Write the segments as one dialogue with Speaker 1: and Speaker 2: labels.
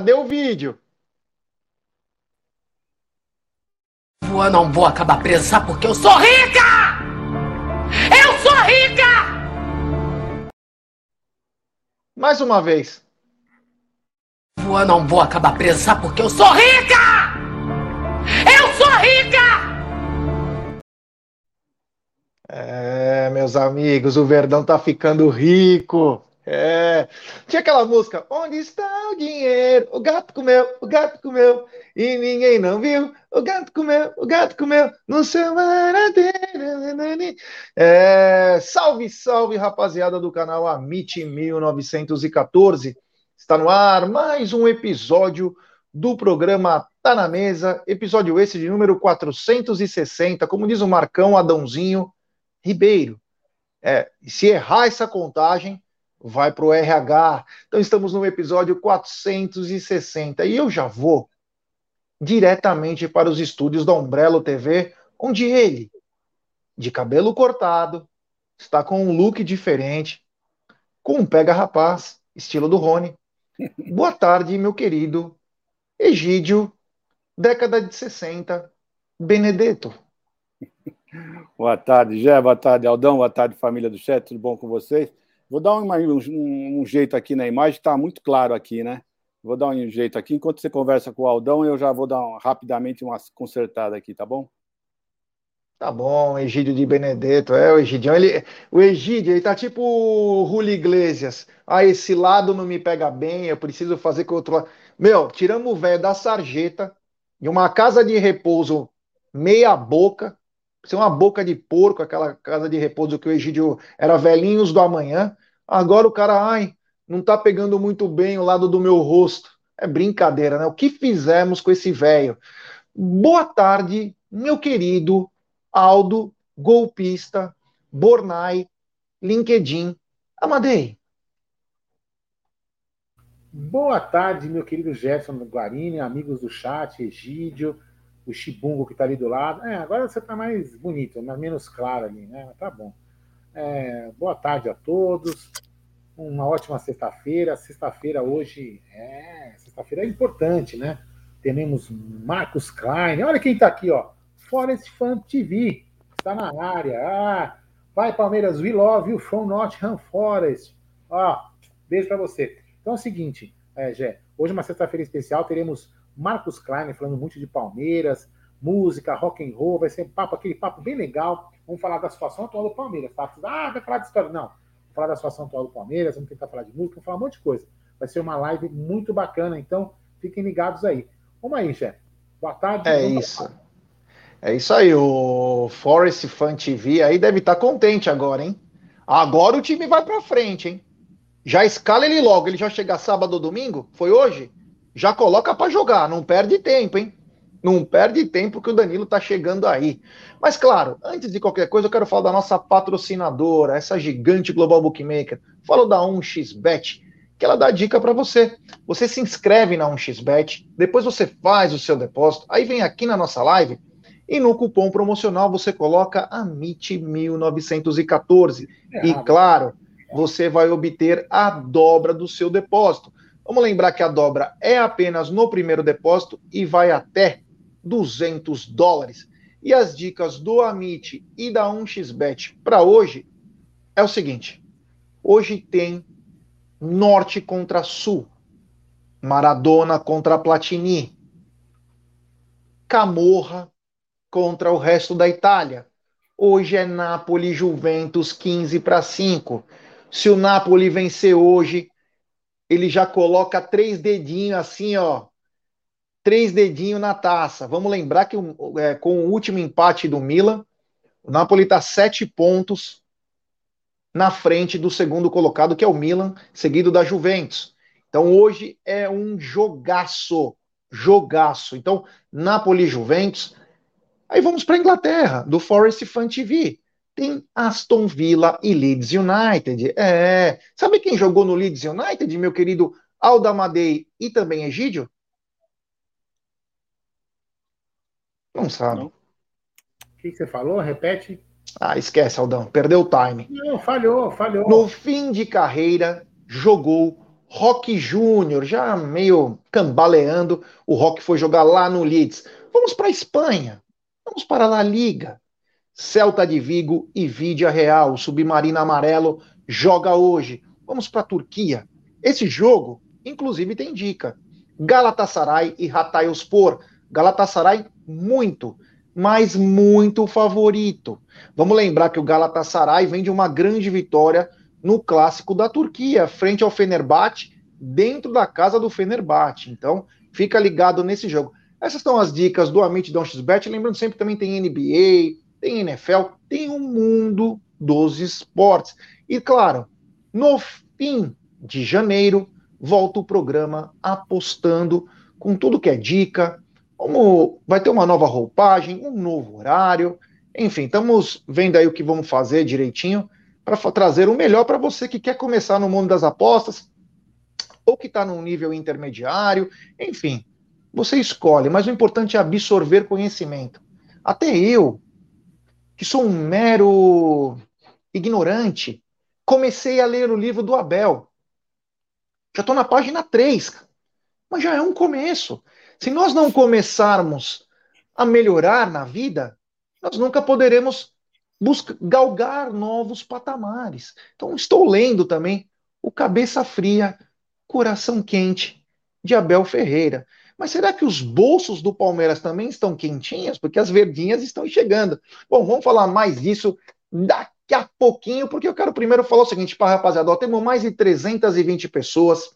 Speaker 1: Cadê o vídeo?
Speaker 2: Eu não vou acabar presa, porque eu sou rica! Eu sou rica!
Speaker 1: Mais uma vez.
Speaker 2: Eu não vou acabar presa, porque eu sou rica! Eu sou rica!
Speaker 1: É, meus amigos, o Verdão tá ficando rico. É. Tinha aquela música, Onde está o dinheiro? O gato comeu, o gato comeu, e ninguém não viu. O gato comeu, o gato comeu, no seu maradeira. É, salve, salve, rapaziada do canal Amit 1914. Está no ar mais um episódio do programa Tá na Mesa, episódio esse de número 460, como diz o Marcão Adãozinho Ribeiro. É, se errar essa contagem, vai para o RH. Então estamos no episódio 460 e eu já vou diretamente para os estúdios da Umbrello TV, onde ele, de cabelo cortado, está com um look diferente, com um pega rapaz, estilo do Rony. Boa tarde, meu querido Egídio, década de 60, Benedetto.
Speaker 3: Boa tarde, Gé, boa tarde, Aldão, boa tarde, família do chat, tudo bom com vocês? Vou dar um, um, jeito aqui na imagem, está muito claro aqui, né? Vou dar um jeito aqui. Enquanto você conversa com o Aldão, eu já vou dar um, rapidamente uma consertada aqui, tá bom?
Speaker 1: Tá bom, Egídio de Benedetto. É, o Egidião, ele, o Egídio, ele tá tipo o Iglesias. Ah, esse lado não me pega bem, eu preciso fazer com outro lado. Meu, tiramos o velho da sarjeta, de uma casa de repouso meia boca, ser uma boca de porco, aquela casa de repouso que o Egídio era velhinhos do amanhã. Agora o cara, ai, não tá pegando muito bem o lado do meu rosto. É brincadeira, né? O que fizemos com esse velho? Boa tarde, meu querido Aldo, golpista, Bornai, LinkedIn, Amadei.
Speaker 4: Boa tarde, meu querido Jefferson Guarini, amigos do chat, Egídio, o Chibungo que está ali do lado. É, agora você está mais bonito, mais menos claro ali, né? Tá bom. É, boa tarde a todos. Uma ótima sexta-feira. Sexta-feira hoje é sexta-feira é importante, né? Temos Marcos Klein. Olha quem está aqui, ó. Forest Fan TV está na área. Ah, vai Palmeiras, we love you from Nottingham Forest. Ó, beijo para você. Então é o seguinte, é, Gé, hoje é uma sexta-feira especial. Teremos Marcos Klein falando muito de Palmeiras, música, rock and roll, vai ser um papo, aquele papo bem legal. Vamos falar da situação atual do Palmeiras, tá? Ah, vai falar de história. Não, vamos falar da situação atual do Palmeiras, vamos tentar falar de música, vamos falar um monte de coisa. Vai ser uma live muito bacana, então fiquem ligados aí. Vamos aí, Jé. Boa tarde.
Speaker 1: É isso. É isso aí, o Forest Fan TV aí deve estar tá contente agora, hein? Agora o time vai para frente, hein? Já escala ele logo, ele já chega sábado ou domingo? Foi hoje? Já coloca para jogar, não perde tempo, hein? Não perde tempo que o Danilo tá chegando aí. Mas claro, antes de qualquer coisa, eu quero falar da nossa patrocinadora, essa gigante global bookmaker. Falo da 1xBet, que ela dá dica para você. Você se inscreve na 1xBet, depois você faz o seu depósito, aí vem aqui na nossa live e no cupom promocional você coloca AMIT1914. É, e claro, você vai obter a dobra do seu depósito. Vamos lembrar que a dobra é apenas no primeiro depósito e vai até 200 dólares. E as dicas do Amit e da 1xBet para hoje é o seguinte: hoje tem Norte contra Sul, Maradona contra Platini, Camorra contra o resto da Itália. Hoje é Napoli Juventus 15 para 5. Se o Napoli vencer hoje, ele já coloca três dedinhos assim, ó. Três dedinhos na taça. Vamos lembrar que é, com o último empate do Milan, o Napoli está sete pontos na frente do segundo colocado, que é o Milan, seguido da Juventus. Então hoje é um jogaço, jogaço. Então, Napoli Juventus. Aí vamos para a Inglaterra, do Forest Fan TV tem Aston Villa e Leeds United. É. Sabe quem jogou no Leeds United, meu querido Aldamadei e também Egídio? Não sabe. O
Speaker 4: que você falou? Repete.
Speaker 1: Ah, esquece, Aldão. Perdeu o time.
Speaker 4: Não, falhou, falhou.
Speaker 1: No fim de carreira, jogou Rock Júnior, já meio cambaleando, o Rock foi jogar lá no Leeds. Vamos para a Espanha, vamos para a La Liga. Celta de Vigo e Vídia Real, o Submarino Amarelo, joga hoje. Vamos para a Turquia. Esse jogo, inclusive, tem dica. Galatasaray e Hatayspor. Galatasaray muito, mas muito favorito. Vamos lembrar que o Galatasaray vem de uma grande vitória no clássico da Turquia, frente ao Fenerbahçe, dentro da casa do Fenerbahçe. Então, fica ligado nesse jogo. Essas são as dicas do Amit Bet. Lembrando sempre também tem NBA, tem NFL, tem o mundo dos esportes. E claro, no fim de janeiro, volta o programa apostando com tudo que é dica, como vai ter uma nova roupagem, um novo horário, enfim, estamos vendo aí o que vamos fazer direitinho para trazer o melhor para você que quer começar no mundo das apostas ou que está num nível intermediário, enfim, você escolhe, mas o importante é absorver conhecimento. Até eu, que sou um mero ignorante, comecei a ler o livro do Abel. Já estou na página 3, mas já é um começo. Se nós não começarmos a melhorar na vida, nós nunca poderemos buscar, galgar novos patamares. Então, estou lendo também o Cabeça Fria, Coração Quente, de Abel Ferreira. Mas será que os bolsos do Palmeiras também estão quentinhos? Porque as verdinhas estão chegando. Bom, vamos falar mais disso daqui a pouquinho, porque eu quero primeiro falar o seguinte, para rapaziada, ó, temos mais de 320 pessoas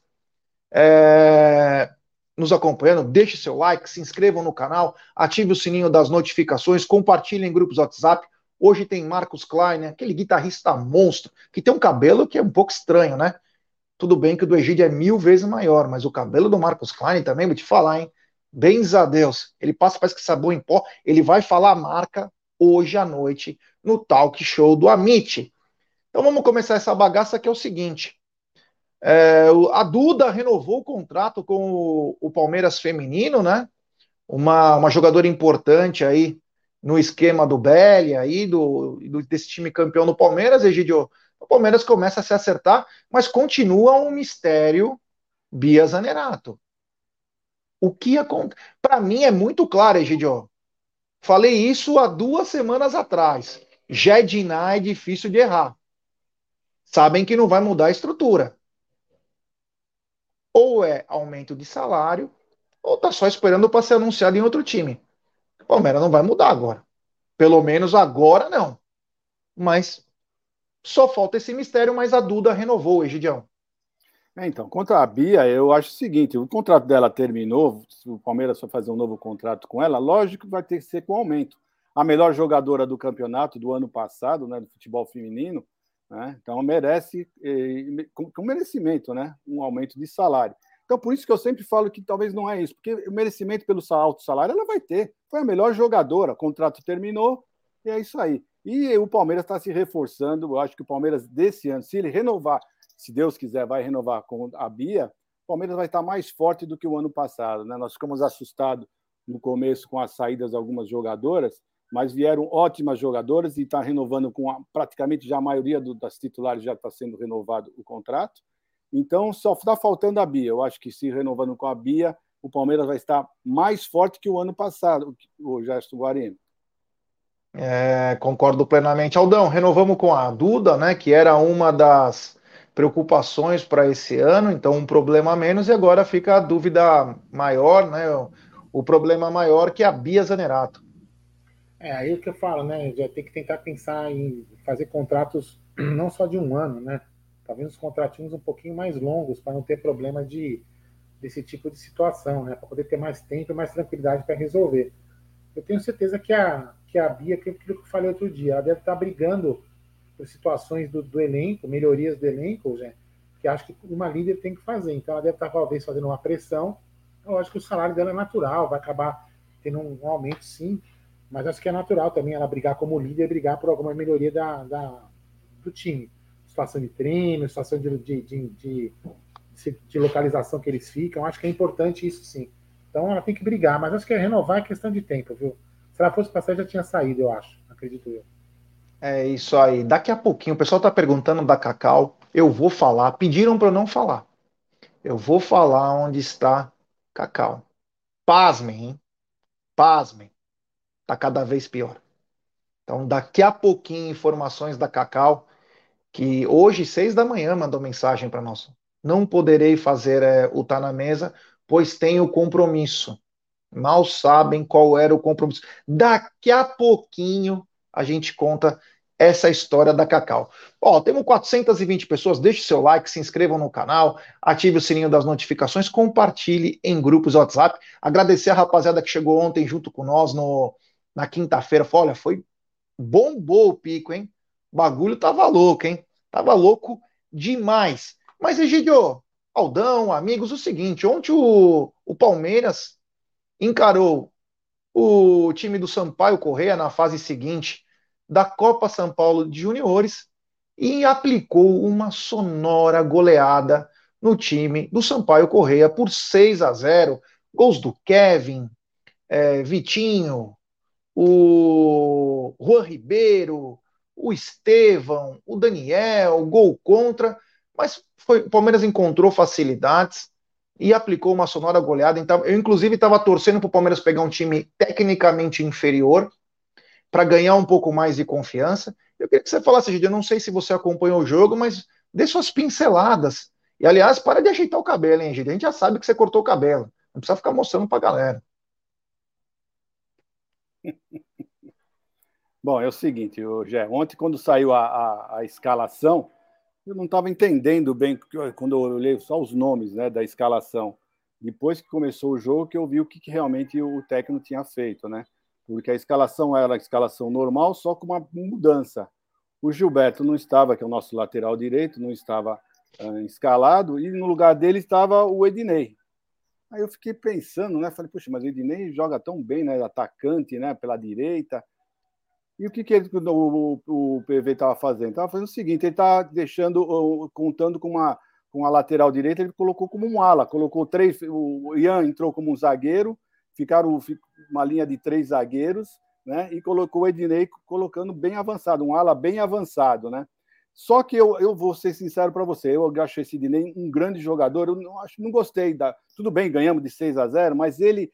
Speaker 1: é, nos acompanhando, deixe seu like, se inscrevam no canal, ative o sininho das notificações, compartilhem em grupos WhatsApp. Hoje tem Marcos Klein, né, aquele guitarrista monstro, que tem um cabelo que é um pouco estranho, né? Tudo bem que o do Egídio é mil vezes maior, mas o cabelo do Marcos Klein também, vou te falar, hein? Bens a Deus. Ele passa, parece que sabão em pó. Ele vai falar a marca hoje à noite no talk show do Amit. Então vamos começar essa bagaça que é o seguinte. É, a Duda renovou o contrato com o, o, Palmeiras feminino, né? Uma, uma jogadora importante aí no esquema do Belli, aí, do, do, desse time campeão do Palmeiras, Egidio. O Palmeiras começa a se acertar, mas continua um mistério Bia Zanerato. O que acontece? Para mim é muito claro, Egidio. Falei isso há duas semanas atrás. Jediná é difícil de errar. Sabem que não vai mudar a estrutura. Ou é aumento de salário, ou tá só esperando para ser anunciado em outro time. O Palmeiras não vai mudar agora. Pelo menos agora não. Mas só falta esse mistério, mas a Duda renovou, Egidião.
Speaker 3: É, então, contra a Bia, eu acho o seguinte: o contrato dela terminou, se o Palmeiras for fazer um novo contrato com ela, lógico que vai ter que ser com aumento. A melhor jogadora do campeonato do ano passado, né, do futebol feminino, né, então merece, com, com merecimento, né, um aumento de salário. Então, por isso que eu sempre falo que talvez não é isso, porque o merecimento pelo alto salário ela vai ter. Foi a melhor jogadora, o contrato terminou, e é isso aí. E o Palmeiras está se reforçando. Eu acho que o Palmeiras, desse ano, se ele renovar se Deus quiser, vai renovar com a Bia, o Palmeiras vai estar mais forte do que o ano passado. Né? Nós ficamos assustados no começo com as saídas de algumas jogadoras, mas vieram ótimas jogadoras e está renovando com a, praticamente já a maioria do, das titulares já está sendo renovado o contrato. Então só está faltando a Bia. Eu acho que se renovando com a Bia, o Palmeiras vai estar mais forte que o ano passado, o Gerson Guarino.
Speaker 1: É, concordo plenamente. Aldão, renovamos com a Duda, né, que era uma das preocupações para esse ano, então um problema menos, e agora fica a dúvida maior, né? O, o problema maior que é a Bia Zanerato.
Speaker 4: É aí que eu falo, né? Já tem que tentar pensar em fazer contratos não só de um ano, né? Talvez uns contratinhos um pouquinho mais longos para não ter problema de desse tipo de situação, né? Para poder ter mais tempo e mais tranquilidade para resolver. Eu tenho certeza que a, que a Bia, aquilo que eu falei outro dia, ela deve estar brigando por situações do, do elenco, melhorias do elenco, gente, que acho que uma líder tem que fazer. Então ela deve estar talvez fazendo uma pressão. Eu acho que o salário dela é natural, vai acabar tendo um, um aumento sim, mas acho que é natural também ela brigar como líder, brigar por alguma melhoria da, da do time. Situação de treino, situação de, de, de, de, de localização que eles ficam, acho que é importante isso sim. Então ela tem que brigar, mas acho que é renovar é questão de tempo, viu? Se ela fosse passar, já tinha saído, eu acho, acredito eu.
Speaker 1: É isso aí. Daqui a pouquinho, o pessoal está perguntando da Cacau. Eu vou falar. Pediram para eu não falar. Eu vou falar onde está Cacau. Pasmem, hein? Pasmem. Tá cada vez pior. Então, daqui a pouquinho, informações da Cacau, que hoje, seis da manhã, mandou mensagem para nós. Não poderei fazer é, o Tá na Mesa, pois tenho compromisso. Mal sabem qual era o compromisso. Daqui a pouquinho a gente conta essa história da Cacau. Ó, temos 420 pessoas, deixe seu like, se inscrevam no canal, ative o sininho das notificações, compartilhe em grupos WhatsApp. Agradecer a rapaziada que chegou ontem junto com nós no, na quinta-feira. Olha, foi bombou o pico, hein? O bagulho tava louco, hein? Tava louco demais. Mas, Egidio, Aldão, amigos, o seguinte, ontem o, o Palmeiras encarou o time do Sampaio Correia na fase seguinte da Copa São Paulo de Juniores e aplicou uma sonora goleada no time do Sampaio Correia por 6 a 0. Gols do Kevin, é, Vitinho, o Juan Ribeiro, o Estevão, o Daniel, gol contra, mas foi, o Palmeiras encontrou facilidades e aplicou uma sonora goleada. Então, eu, inclusive, estava torcendo para o Palmeiras pegar um time tecnicamente inferior para ganhar um pouco mais de confiança. Eu queria que você falasse, Gide, eu não sei se você acompanhou o jogo, mas dê suas pinceladas. E, aliás, para de ajeitar o cabelo, hein, Gide? A gente já sabe que você cortou o cabelo. Não precisa ficar mostrando para a galera.
Speaker 3: Bom, é o seguinte, Gé, ontem quando saiu a, a, a escalação, eu não estava entendendo bem, quando eu olhei só os nomes né, da escalação. Depois que começou o jogo, que eu vi o que, que realmente o técnico tinha feito, né? Porque a escalação era a escalação normal, só com uma mudança. O Gilberto não estava, que é o nosso lateral direito, não estava uh, escalado, e no lugar dele estava o Ednei. Aí eu fiquei pensando, né? Falei, puxa, mas o Ednei joga tão bem, né? Atacante, né? Pela direita. E o que, que ele, o, o, PV estava fazendo? Estava fazendo o seguinte: ele está deixando, contando com uma, com a lateral direita, ele colocou como um ala, colocou três. O Ian entrou como um zagueiro, ficaram uma linha de três zagueiros, né? E colocou o Ednei colocando bem avançado, um ala bem avançado, né? Só que eu, eu vou ser sincero para você, eu acho esse Ednei um grande jogador, eu não, acho, não gostei da. Tudo bem, ganhamos de 6 a 0, mas ele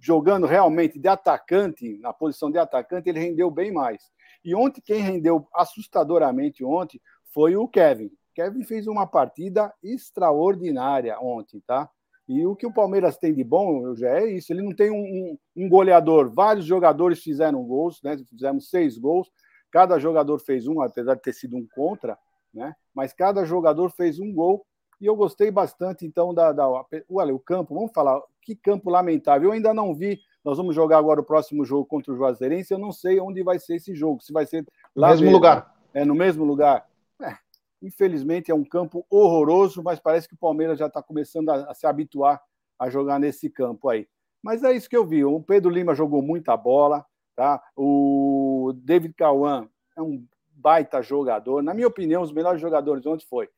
Speaker 3: jogando realmente de atacante, na posição de atacante, ele rendeu bem mais. E ontem, quem rendeu assustadoramente ontem foi o Kevin. Kevin fez uma partida extraordinária ontem, tá? E o que o Palmeiras tem de bom já é isso. Ele não tem um, um, goleador. Vários jogadores fizeram gols, né? Fizemos seis gols. Cada jogador fez um, apesar de ter sido um contra, né? Mas cada jogador fez um gol e eu gostei bastante, então, da, da. Olha, o campo, vamos falar, que campo lamentável. Eu ainda não vi. Nós vamos jogar agora o próximo jogo contra o Juazeirense. Eu não sei onde vai ser esse jogo. Se vai ser
Speaker 1: lá. No mesmo mesmo. lugar.
Speaker 3: É, no mesmo lugar. É, infelizmente é um campo horroroso, mas parece que o Palmeiras já está começando a, a se habituar a jogar nesse campo aí. Mas é isso que eu vi. O Pedro Lima jogou muita bola, tá? O David Cauã é um baita jogador. Na minha opinião, os melhores jogadores ontem foi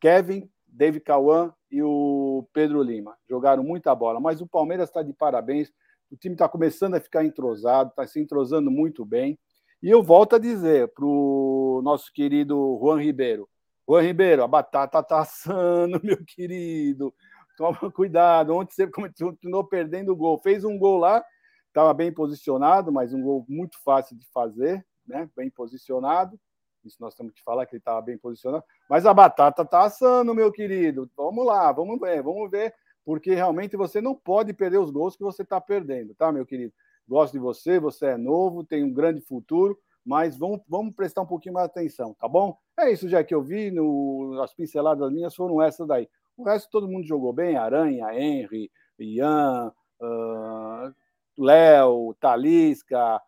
Speaker 3: Kevin, David Cauã e o Pedro Lima. Jogaram muita bola, mas o Palmeiras está de parabéns. O time está começando a ficar entrosado, está se entrosando muito bem. E eu volto a dizer para o nosso querido Juan Ribeiro: Juan Ribeiro, a batata está assando, meu querido. Toma cuidado. Ontem você continuou perdendo o gol. Fez um gol lá, estava bem posicionado, mas um gol muito fácil de fazer, né? bem posicionado. Isso nós temos que falar que ele estava bem posicionado. Mas a batata está assando, meu querido. Vamos lá, vamos ver, vamos ver, porque realmente você não pode perder os gols que você está perdendo, tá, meu querido? Gosto de você, você é novo, tem um grande futuro, mas vamos, vamos prestar um pouquinho mais atenção, tá bom? É isso já que eu vi, no, as pinceladas minhas foram essas daí. O resto todo mundo jogou bem, Aranha, Henry, Ian, uh, Léo, Talisca,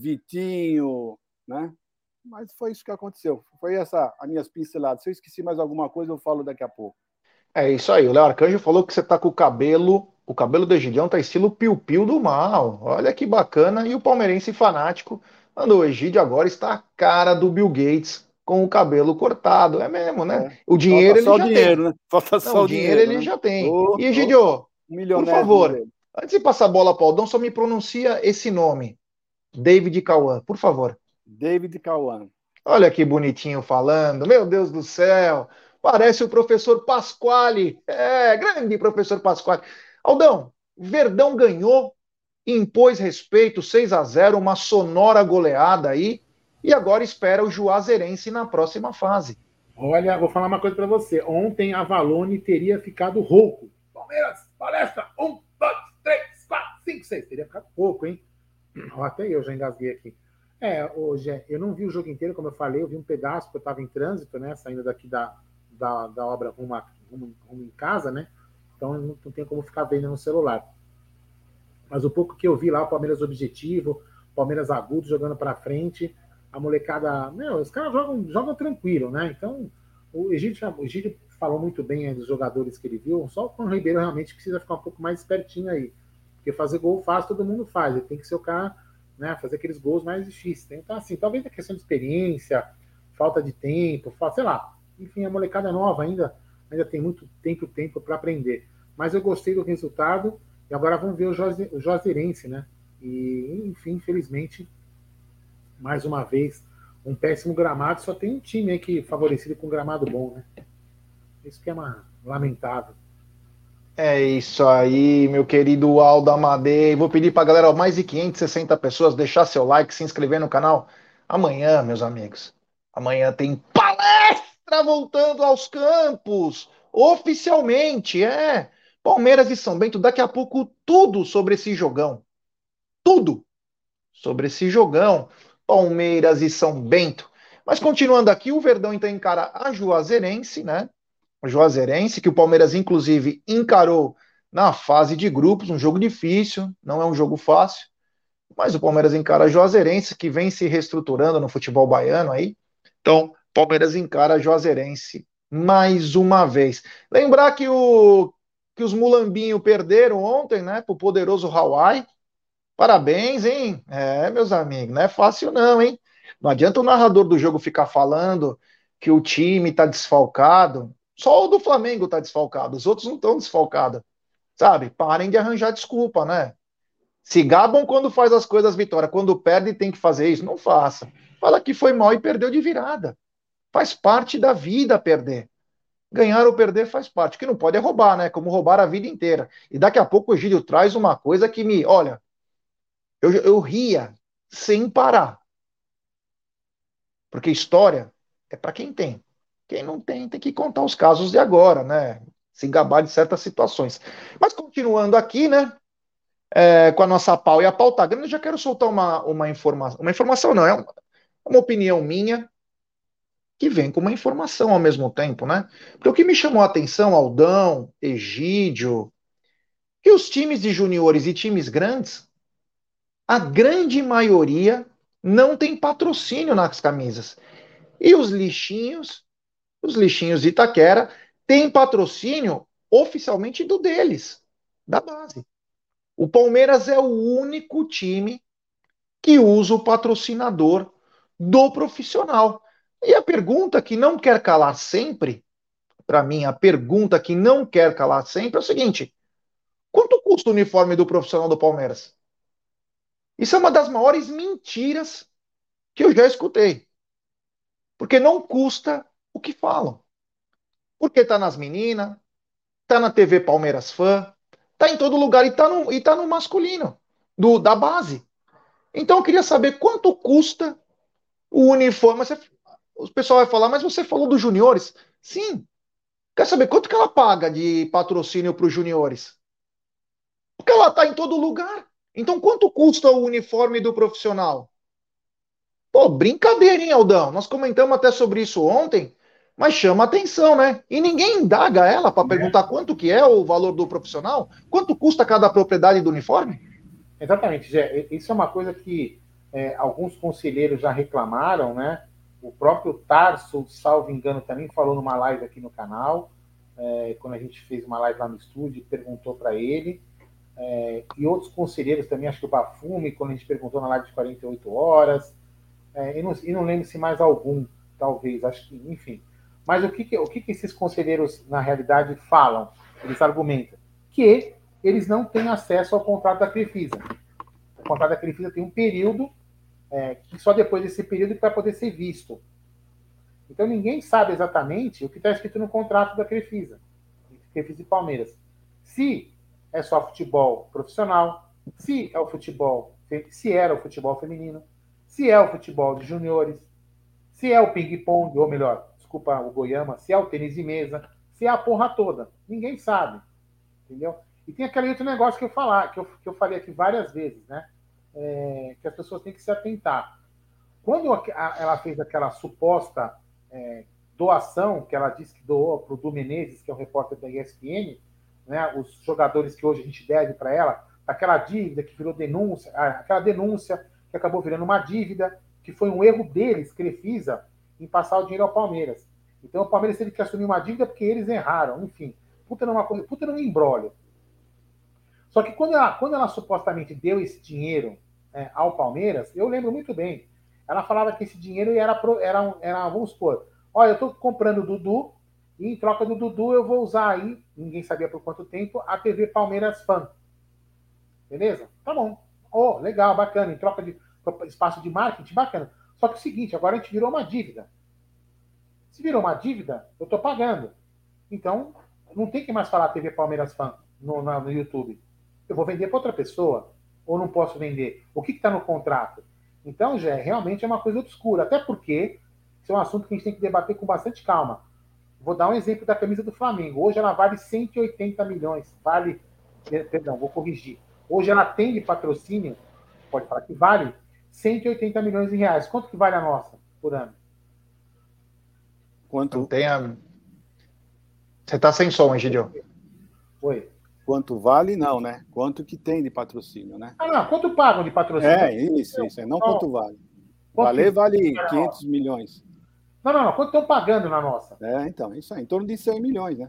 Speaker 3: Vitinho, né? Mas foi isso que aconteceu. Foi essa a minhas pinceladas. Se eu esqueci mais alguma coisa, eu falo daqui a pouco.
Speaker 1: É isso aí. O Léo Arcanjo falou que você tá com o cabelo. O cabelo do Egidião tá estilo piu-piu do mal. Olha que bacana. E o palmeirense fanático mandou. O Egídio agora está a cara do Bill Gates com o cabelo cortado. É mesmo, né? É. O dinheiro Falta ele já dinheiro, tem. Né?
Speaker 3: Falta Não, só o dinheiro, dinheiro
Speaker 1: ele né? já tem. Oh, e Egidio, oh, por favor, antes de passar a bola para o Aldão, só me pronuncia esse nome. David Cauã, por favor.
Speaker 3: David Cauã.
Speaker 1: Olha que bonitinho falando, meu Deus do céu. Parece o professor Pasquale. É, grande professor Pasquale. Aldão, Verdão ganhou, impôs respeito 6 a 0 uma sonora goleada aí, e agora espera o Juazeirense na próxima fase.
Speaker 4: Olha, vou falar uma coisa para você. Ontem a Valone teria ficado rouco. Palmeiras, palestra, um, dois, três, quatro, cinco, seis. Teria ficado pouco, hein? Até eu já engasguei aqui. É, hoje eu não vi o jogo inteiro, como eu falei, eu vi um pedaço, porque eu estava em trânsito, né? Saindo daqui da, da, da obra rumo, rumo, rumo em casa, né? Então não, não tem como ficar vendo no celular. Mas o pouco que eu vi lá, o Palmeiras objetivo, Palmeiras agudo jogando para frente, a molecada. Meu, os caras jogam, jogam tranquilo, né? Então, o Egídio, o falou muito bem dos jogadores que ele viu, só o Ribeiro realmente precisa ficar um pouco mais espertinho aí. Porque fazer gol fácil todo mundo faz, ele tem que ser o cara né, fazer aqueles gols mais difíceis. Então, assim, talvez a questão de experiência, falta de tempo, sei lá. Enfim, a molecada é nova ainda, ainda tem muito tempo tempo para aprender. Mas eu gostei do resultado e agora vamos ver o, o Juazeirense, né? E, enfim, infelizmente, mais uma vez, um péssimo gramado. Só tem um time aí que favorecido com gramado bom, né? Isso que é uma lamentável.
Speaker 1: É isso aí, meu querido Aldo Amadei. Vou pedir para a galera, mais de 560 pessoas, deixar seu like, se inscrever no canal. Amanhã, meus amigos, amanhã tem palestra voltando aos campos, oficialmente, é. Palmeiras e São Bento, daqui a pouco tudo sobre esse jogão. Tudo sobre esse jogão. Palmeiras e São Bento. Mas continuando aqui, o Verdão então encara a Juazeirense, né? Juazeirense, que o Palmeiras, inclusive, encarou na fase de grupos, um jogo difícil, não é um jogo fácil, mas o Palmeiras encara Juazeirense, que vem se reestruturando no futebol baiano aí. Então, Palmeiras encara Juazeirense mais uma vez. Lembrar que, o, que os Mulambinho perderam ontem, né, pro poderoso Hawaii. Parabéns, hein? É, meus amigos, não é fácil não, hein? Não adianta o narrador do jogo ficar falando que o time tá desfalcado. Só o do Flamengo tá desfalcado, os outros não estão desfalcados. Sabe? Parem de arranjar desculpa, né? Se gabam quando faz as coisas vitória, quando perde tem que fazer isso, não faça. Fala que foi mal e perdeu de virada. Faz parte da vida perder. Ganhar ou perder faz parte. O que não pode é roubar, né? Como roubar a vida inteira. E daqui a pouco o Gílio traz uma coisa que me. Olha, eu, eu ria sem parar. Porque história é para quem tem. Quem não tem, tem que contar os casos de agora, né? Se gabar de certas situações. Mas continuando aqui, né? É, com a nossa pau e a pauta grande, eu já quero soltar uma, uma informação. Uma informação não, é uma, uma opinião minha que vem com uma informação ao mesmo tempo, né? Porque o que me chamou a atenção, Aldão, Egídio, que os times de juniores e times grandes, a grande maioria não tem patrocínio nas camisas. E os lixinhos os lixinhos de Itaquera têm patrocínio oficialmente do deles, da base. O Palmeiras é o único time que usa o patrocinador do profissional. E a pergunta que não quer calar sempre, para mim, a pergunta que não quer calar sempre é o seguinte: quanto custa o uniforme do profissional do Palmeiras? Isso é uma das maiores mentiras que eu já escutei. Porque não custa o que falam. Porque tá nas meninas, tá na TV Palmeiras Fã, tá em todo lugar e tá no, e tá no masculino, do, da base. Então eu queria saber quanto custa o uniforme. Você, o pessoal vai falar, mas você falou dos juniores? Sim. Quer saber quanto que ela paga de patrocínio para os juniores? Porque ela tá em todo lugar. Então quanto custa o uniforme do profissional? Pô, brincadeira, hein, Aldão? Nós comentamos até sobre isso ontem mas chama atenção, né? E ninguém indaga ela para perguntar quanto que é o valor do profissional, quanto custa cada propriedade do uniforme.
Speaker 4: Exatamente, Gé. Isso é uma coisa que é, alguns conselheiros já reclamaram, né? O próprio Tarso, salvo engano, também falou numa live aqui no canal, é, quando a gente fez uma live lá no estúdio, perguntou para ele. É, e outros conselheiros também, acho que o Bafume, quando a gente perguntou na live de 48 horas. É, e, não, e não lembro se mais algum, talvez, acho que, enfim. Mas o que, que o que, que esses conselheiros, na realidade, falam? Eles argumentam que eles não têm acesso ao contrato da Crefisa. O contrato da Crefisa tem um período é, que só depois desse período vai poder ser visto. Então ninguém sabe exatamente o que está escrito no contrato da Crefisa, Crefisa e Palmeiras. Se é só futebol profissional, se é o futebol, se era o futebol feminino, se é o futebol de juniores, se é o ping-pong, ou melhor, desculpa o Goiama, se é o tênis de mesa, se é a porra toda. Ninguém sabe. Entendeu? E tem aquele outro negócio que eu falar, que eu, que eu falei aqui várias vezes, né? É, que as pessoas têm que se atentar. Quando ela fez aquela suposta é, doação que ela disse que doou para o Du Menezes, que é o repórter da ESPN, né, os jogadores que hoje a gente deve para ela, aquela dívida que virou denúncia, aquela denúncia que acabou virando uma dívida, que foi um erro deles, Crefisa, em passar o dinheiro ao Palmeiras. Então o Palmeiras teve que assumir uma dívida porque eles erraram, enfim. Puta numa coisa, puta num embrólio. Só que quando ela, quando ela supostamente deu esse dinheiro é, ao Palmeiras, eu lembro muito bem. Ela falava que esse dinheiro era, era, era vamos supor, olha, eu estou comprando o Dudu, e em troca do Dudu eu vou usar aí, ninguém sabia por quanto tempo, a TV Palmeiras Fan. Beleza? Tá bom. Oh, legal, bacana. Em troca de espaço de marketing, bacana. Só que é o seguinte, agora a gente virou uma dívida. Se virou uma dívida, eu estou pagando. Então, não tem que mais falar TV Palmeiras Fan no, no, YouTube. Eu vou vender para outra pessoa ou não posso vender? O que está no contrato? Então, já realmente é uma coisa obscura. Até porque isso é um assunto que a gente tem que debater com bastante calma. Vou dar um exemplo da camisa do Flamengo. Hoje ela vale 180 milhões. Vale, perdão, vou corrigir. Hoje ela tem de patrocínio, pode falar que vale 180 milhões de reais. Quanto que vale a nossa por ano?
Speaker 1: Quanto tem a... Você está sem som, Egidio.
Speaker 3: Oi. Quanto vale, não, né? Quanto que tem de patrocínio, né?
Speaker 4: Ah, não. Quanto pagam de patrocínio?
Speaker 3: É, isso, isso. Não então, quanto vale. Valer vale 500 milhões.
Speaker 4: Não, não, não. Quanto estão pagando na nossa?
Speaker 3: É, então, isso aí. Em torno de 100 milhões, né?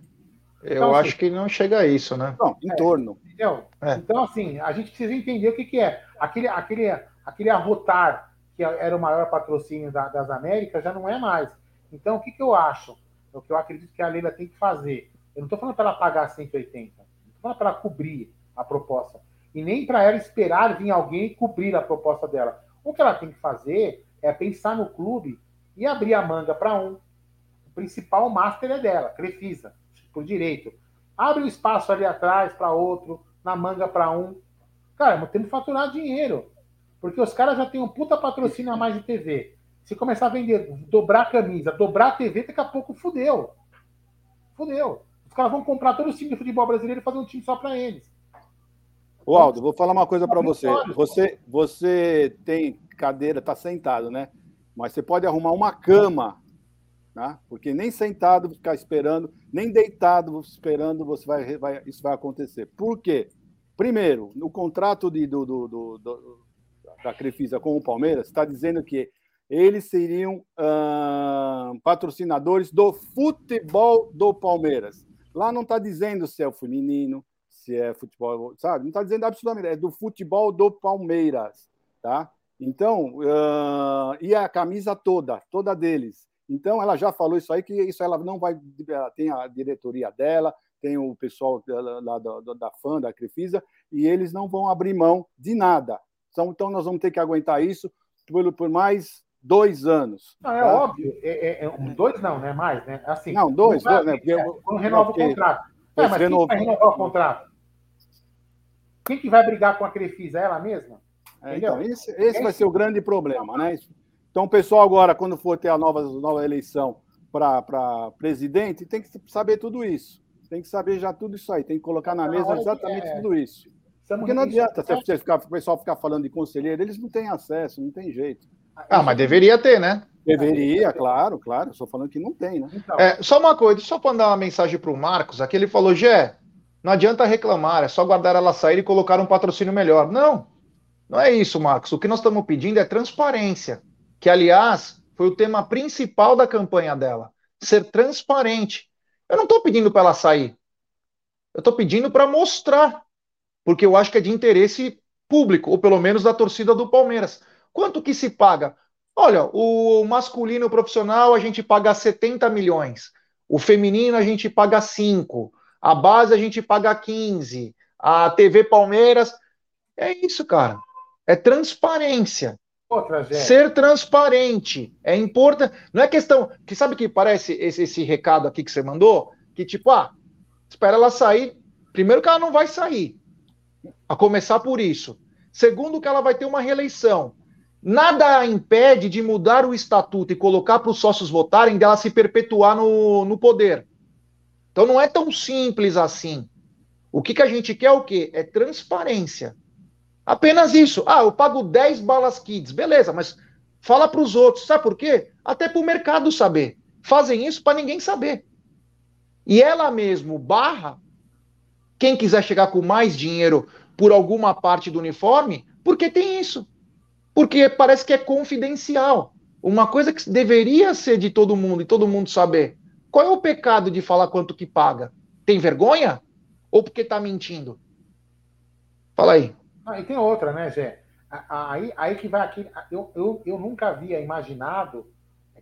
Speaker 1: Eu então, acho assim, que não chega a isso, né?
Speaker 3: Não, em é, torno.
Speaker 4: Entendeu? É. Então, assim, a gente precisa entender o que, que é. Aquele, aquele, aquele arrotar, que era o maior patrocínio da, das Américas, já não é mais. Então, o que, que eu acho? O que eu acredito que a Leila tem que fazer. Eu não estou falando para ela pagar 180, não estou falando para ela cobrir a proposta. E nem para ela esperar vir alguém cobrir a proposta dela. O que ela tem que fazer é pensar no clube e abrir a manga para um. O principal master é dela, Crefisa, por direito. Abre o espaço ali atrás para outro, na manga para um. Cara, mas temos que faturar dinheiro. Porque os caras já têm um puta patrocínio a mais de TV. Se começar a vender, dobrar a camisa, dobrar a TV, daqui a pouco fudeu. Fudeu. Os caras vão comprar todo o time de futebol brasileiro e fazer um time só para eles.
Speaker 3: O Aldo, vou falar uma coisa para você. Você, você tem cadeira, tá sentado, né? Mas você pode arrumar uma cama, né? Porque nem sentado ficar esperando, nem deitado esperando, você vai, vai isso vai acontecer. Por quê? Primeiro, no contrato de, do, do, do, do da Crefisa com o Palmeiras, está dizendo que eles seriam patrocinadores do futebol do Palmeiras. Lá não está dizendo se é o feminino, se é futebol, sabe? Não está dizendo absolutamente, é do futebol do Palmeiras, tá? Então, uh, e a camisa toda, toda deles. Então, ela já falou isso aí, que isso ela não vai. Ela tem a diretoria dela, tem o pessoal lá da, da, da fã, da Crefisa, e eles não vão abrir mão de nada. Então, então nós vamos ter que aguentar isso por, por mais dois anos.
Speaker 4: Não, é tá? óbvio. É, é, é, dois não, né? Mais, né? Assim,
Speaker 3: não, dois, dois né?
Speaker 4: Porque, é, quando renova porque, o contrato. É, mas quem vai renovar o contrato? Quem que vai brigar com a Crefisa? Ela mesma?
Speaker 3: É, então, esse, esse vai ser o grande problema, né? Então, o pessoal agora, quando for ter a nova, nova eleição para presidente, tem que saber tudo isso. Tem que saber já tudo isso aí. Tem que colocar na mesa exatamente é... tudo isso. Porque não adianta você ficar, o pessoal ficar falando de conselheiro, eles não têm acesso, não tem jeito.
Speaker 1: Ah, mas deveria ter, né?
Speaker 3: Deveria, claro, claro. Estou falando que não tem, né?
Speaker 1: Então. É, só uma coisa, só para mandar uma mensagem para o Marcos. Aqui ele falou: Gé, não adianta reclamar, é só guardar ela sair e colocar um patrocínio melhor. Não, não é isso, Marcos. O que nós estamos pedindo é transparência, que, aliás, foi o tema principal da campanha dela: ser transparente. Eu não estou pedindo para ela sair. Eu estou pedindo para mostrar, porque eu acho que é de interesse público, ou pelo menos da torcida do Palmeiras. Quanto que se paga? Olha, o masculino profissional a gente paga 70 milhões, o feminino a gente paga 5, a base a gente paga 15, a TV Palmeiras. É isso, cara. É transparência. outra, ser transparente. É importante. Não é questão. Que sabe que parece esse, esse recado aqui que você mandou? Que tipo, ah, espera ela sair. Primeiro, que ela não vai sair. A começar por isso. Segundo, que ela vai ter uma reeleição. Nada a impede de mudar o estatuto e colocar para os sócios votarem dela se perpetuar no, no poder. Então não é tão simples assim. O que, que a gente quer é o quê? É transparência. Apenas isso. Ah, eu pago 10 balas kids. Beleza, mas fala para os outros. Sabe por quê? Até para o mercado saber. Fazem isso para ninguém saber. E ela mesmo barra quem quiser chegar com mais dinheiro por alguma parte do uniforme, porque tem isso. Porque parece que é confidencial. Uma coisa que deveria ser de todo mundo e todo mundo saber. Qual é o pecado de falar quanto que paga? Tem vergonha? Ou porque está mentindo? Fala aí.
Speaker 4: Ah, e tem outra, né, Zé? Aí, aí que vai aqui. Eu, eu, eu nunca havia imaginado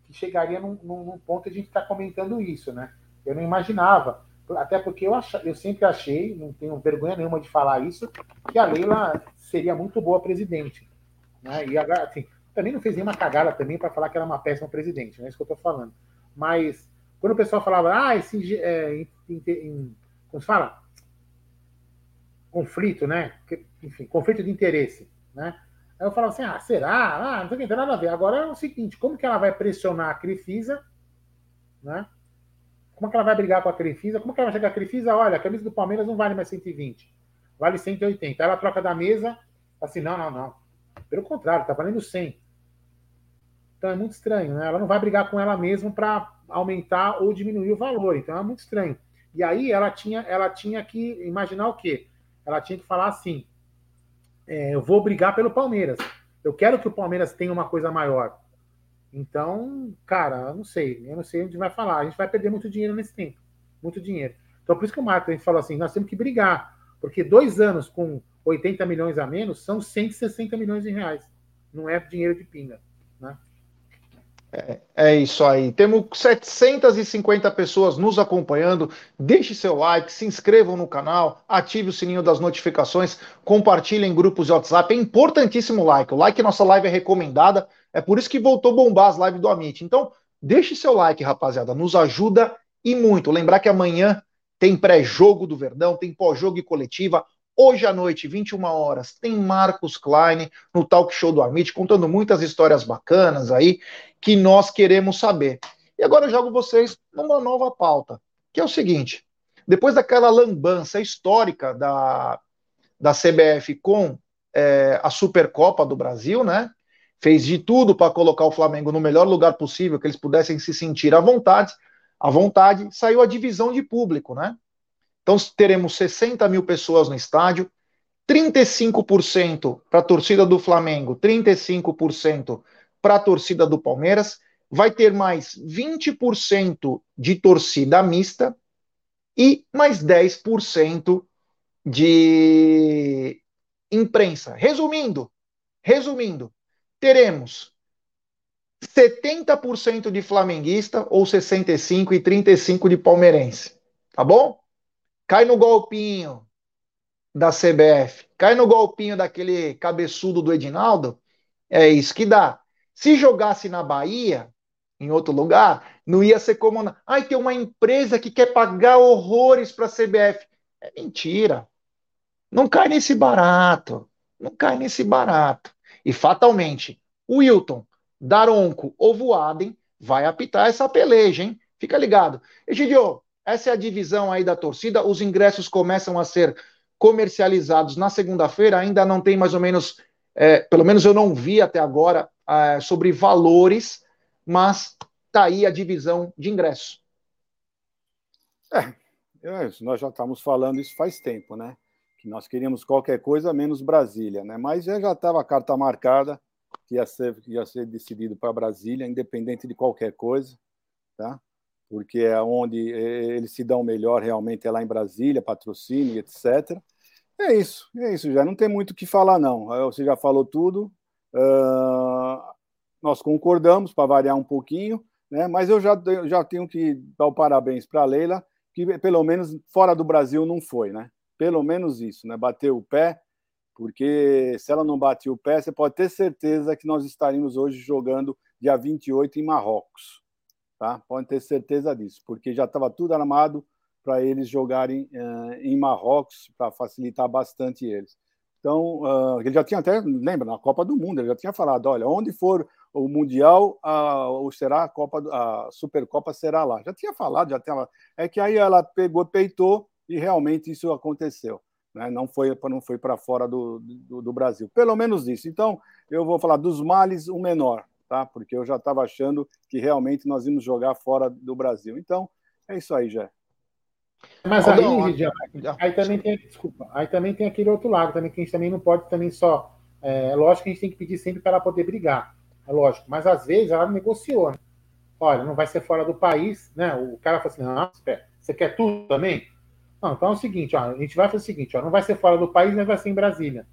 Speaker 4: que chegaria num, num ponto de a gente estar tá comentando isso, né? Eu não imaginava. Até porque eu, ach, eu sempre achei, não tenho vergonha nenhuma de falar isso, que a Leila seria muito boa presidente. Né? E agora, assim, também não fez nenhuma cagada também para falar que era uma péssima presidente, não é isso que eu estou falando. Mas quando o pessoal falava, ah, esse, é, em, em, como se fala? conflito, né? Enfim, conflito de interesse, né? Aí eu falo assim, ah, será? Ah, não tem nada a ver. Agora é o seguinte, como que ela vai pressionar a Crefisa, né? Como que ela vai brigar com a Crefisa? Como que ela vai chegar a Crefisa? Olha, a camisa do Palmeiras não vale mais 120, vale 180. Aí ela troca da mesa, assim, não, não, não. Pelo contrário, tá valendo 100. Então é muito estranho, né? Ela não vai brigar com ela mesma para aumentar ou diminuir o valor. Então é muito estranho. E aí ela tinha, ela tinha que imaginar o quê? ela tinha que falar assim: é, eu vou brigar pelo Palmeiras. Eu quero que o Palmeiras tenha uma coisa maior. Então, cara, eu não sei. Eu não sei onde vai falar. A gente vai perder muito dinheiro nesse tempo. Muito dinheiro. Então, por isso que o Marco a gente falou assim: nós temos que brigar. Porque dois anos com 80 milhões a menos são 160 milhões de reais. Não é dinheiro de pinga. Né?
Speaker 1: É, é, isso aí. Temos 750 pessoas nos acompanhando. Deixe seu like, se inscrevam no canal, ative o sininho das notificações, compartilhem em grupos de WhatsApp. É importantíssimo o like. O like, nossa live é recomendada. É por isso que voltou a bombar as lives do Amit. Então, deixe seu like, rapaziada. Nos ajuda e muito. Lembrar que amanhã tem pré-jogo do Verdão, tem pós-jogo e coletiva. Hoje à noite, 21 horas, tem Marcos Klein no Talk Show do Amit, contando muitas histórias bacanas aí que nós queremos saber. E agora eu jogo vocês numa nova pauta, que é o seguinte: depois daquela lambança histórica da, da CBF com é, a Supercopa do Brasil, né? Fez de tudo para colocar o Flamengo no melhor lugar possível, que eles pudessem se sentir à vontade. À vontade, saiu a divisão de público, né? Então teremos 60 mil pessoas no estádio, 35% para a torcida do Flamengo, 35% para a torcida do Palmeiras, vai ter mais 20% de torcida mista e mais 10% de imprensa. Resumindo, resumindo, teremos 70% de flamenguista ou 65 e 35 de palmeirense. Tá bom? Cai no golpinho da CBF, cai no golpinho daquele cabeçudo do Edinaldo, é isso que dá. Se jogasse na Bahia, em outro lugar, não ia ser como. Ai, tem uma empresa que quer pagar horrores para a CBF. É mentira. Não cai nesse barato. Não cai nesse barato. E fatalmente, o Wilton, Daronco ou Voaden vai apitar essa peleja, hein? Fica ligado. Egidio, essa é a divisão aí da torcida. Os ingressos começam a ser comercializados na segunda-feira. Ainda não tem mais ou menos, é, pelo menos eu não vi até agora, uh, sobre valores, mas está aí a divisão de ingressos.
Speaker 3: É, é nós já estamos falando isso faz tempo, né? Que nós queríamos qualquer coisa menos Brasília, né? Mas já estava a carta marcada que ia ser, ia ser decidido para Brasília, independente de qualquer coisa, tá? Porque é onde é, eles se dão melhor realmente é lá em Brasília, patrocínio, etc. É isso, é isso, já não tem muito o que falar, não. Você já falou tudo. Uh, nós concordamos para variar um pouquinho, né? mas eu já, já tenho que dar o parabéns para a Leila, que pelo menos fora do Brasil não foi, né? Pelo menos isso, né? Bateu o pé, Porque se ela não batia o pé, você pode ter certeza que nós estaríamos hoje jogando dia 28 em Marrocos. Tá? Pode ter certeza disso, porque já estava tudo armado para eles jogarem uh, em Marrocos, para facilitar bastante eles. Então, uh, ele já tinha até, lembra, na Copa do Mundo, ele já tinha falado: olha, onde for o Mundial, uh, ou será a Copa, a Supercopa será lá. Já tinha falado, já tinha. É que aí ela pegou, peitou e realmente isso aconteceu né? não foi, não foi para fora do, do, do, Brasil. Pelo menos isso. Então, eu vou falar dos males, o menor, tá? porque eu já estava achando que realmente nós íamos jogar fora do Brasil. Então, é isso aí, já.
Speaker 4: Mas aí, Lidia, aí também tem, desculpa, aí também tem aquele outro lado também que a gente também não pode também só. É, é lógico que a gente tem que pedir sempre para ela poder brigar, é lógico. Mas às vezes ela negociou, né? Olha, não vai ser fora do país, né? O cara fala assim, não, espera, você quer tudo também? Não, então é o seguinte, ó, a gente vai fazer o seguinte, ó, não vai ser fora do país, mas vai ser em Brasília.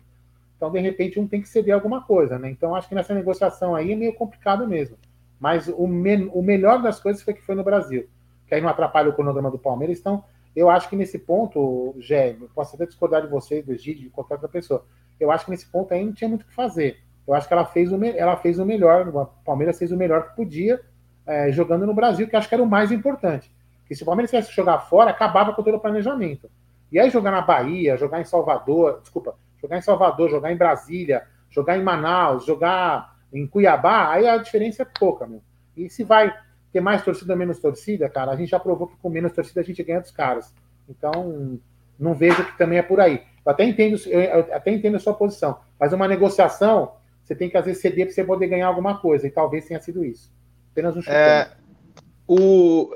Speaker 4: Então, de repente, um tem que ceder alguma coisa, né? Então, acho que nessa negociação aí é meio complicado mesmo. Mas o, me o melhor das coisas foi que foi no Brasil, que aí não atrapalha o cronograma do Palmeiras. Então, eu acho que nesse ponto, Gé, posso até discordar de você, do Egídio, de qualquer outra pessoa. Eu acho que nesse ponto aí não tinha muito o que fazer. Eu acho que ela fez o, ela fez o melhor, o Palmeiras fez o melhor que podia, é, jogando no Brasil, que acho que era o mais importante. Que se o Palmeiras que jogar fora, acabava com todo o planejamento. E aí jogar na Bahia, jogar em Salvador, desculpa, jogar em Salvador, jogar em Brasília, jogar em Manaus, jogar em Cuiabá, aí a diferença é pouca, meu. E se vai ter mais torcida ou menos torcida, cara, a gente já provou que com menos torcida a gente ganha dos caras. Então, não vejo que também é por aí. Eu até entendo, eu até entendo a sua posição, mas uma negociação, você tem que às vezes ceder para você poder ganhar alguma coisa, e talvez tenha sido isso. Apenas um chute.
Speaker 1: É, o,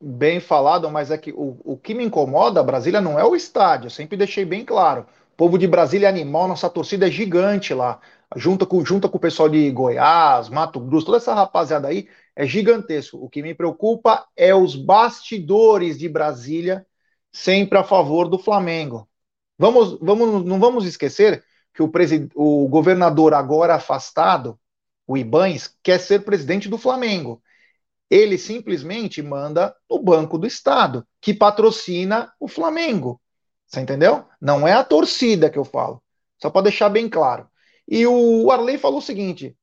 Speaker 1: bem falado, mas é que o, o que me incomoda, Brasília, não é o estádio, eu sempre deixei bem claro. Povo de Brasília é animal, nossa torcida é gigante lá. Junta com, junta com o pessoal de Goiás, Mato Grosso, toda essa rapaziada aí é gigantesco. O que me preocupa é os bastidores de Brasília, sempre a favor do Flamengo. Vamos, vamos, não vamos esquecer que o, o governador agora afastado, o Ibães, quer ser presidente do Flamengo. Ele simplesmente manda o Banco do Estado, que patrocina o Flamengo. Você entendeu? Não é a torcida que eu falo. Só para deixar bem claro. E o Arley falou o seguinte: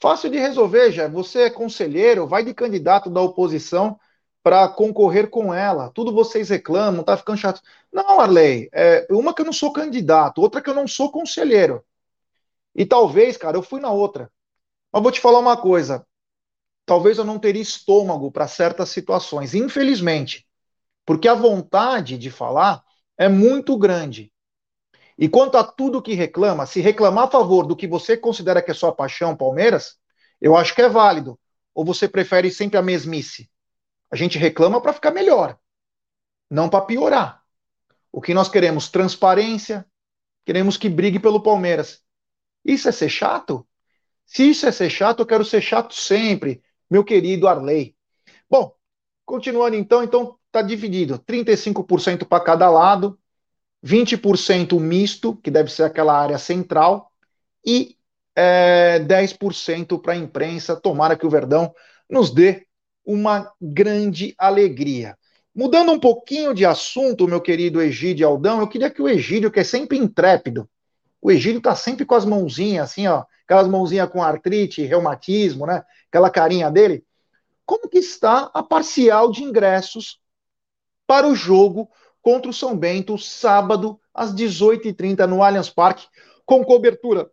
Speaker 1: fácil de resolver, já. Você é conselheiro, vai de candidato da oposição para concorrer com ela. Tudo vocês reclamam, tá ficando chato. Não, Arley, é, uma que eu não sou candidato, outra que eu não sou conselheiro. E talvez, cara, eu fui na outra. Mas vou te falar uma coisa talvez eu não teria estômago para certas situações, infelizmente, porque a vontade de falar é muito grande. E quanto a tudo que reclama, se reclamar a favor do que você considera que é sua paixão, Palmeiras, eu acho que é válido. Ou você prefere sempre a mesmice? A gente reclama para ficar melhor, não para piorar. O que nós queremos? Transparência, queremos que brigue pelo Palmeiras. Isso é ser chato? Se isso é ser chato, eu quero ser chato sempre meu querido Arley. Bom, continuando então, então está dividido: 35% para cada lado, 20% misto, que deve ser aquela área central, e é, 10% para a imprensa. Tomara que o Verdão nos dê uma grande alegria. Mudando um pouquinho de assunto, meu querido Egídio Aldão, eu queria que o Egídio, que é sempre intrépido, o Egídio está sempre com as mãozinhas assim, ó, aquelas mãozinhas com artrite, reumatismo, né? Aquela carinha dele. Como que está a parcial de ingressos para o jogo contra o São Bento, sábado, às 18h30, no Allianz Parque, com cobertura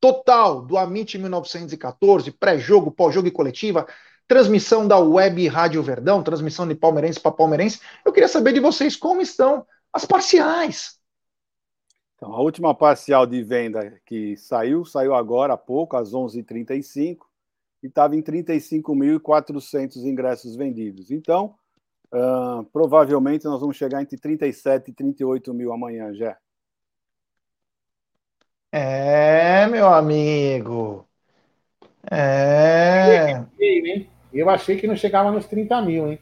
Speaker 1: total do Amit 1914, pré-jogo, pós-jogo e coletiva, transmissão da Web Rádio Verdão, transmissão de palmeirense para palmeirense. Eu queria saber de vocês como estão as parciais.
Speaker 3: Então, a última parcial de venda que saiu, saiu agora há pouco, às 11h35, e estava em 35.400 ingressos vendidos. Então, uh, provavelmente nós vamos chegar entre 37 e 38 mil amanhã, já.
Speaker 1: É, meu amigo. É.
Speaker 4: Eu achei que não chegava nos 30 mil, hein?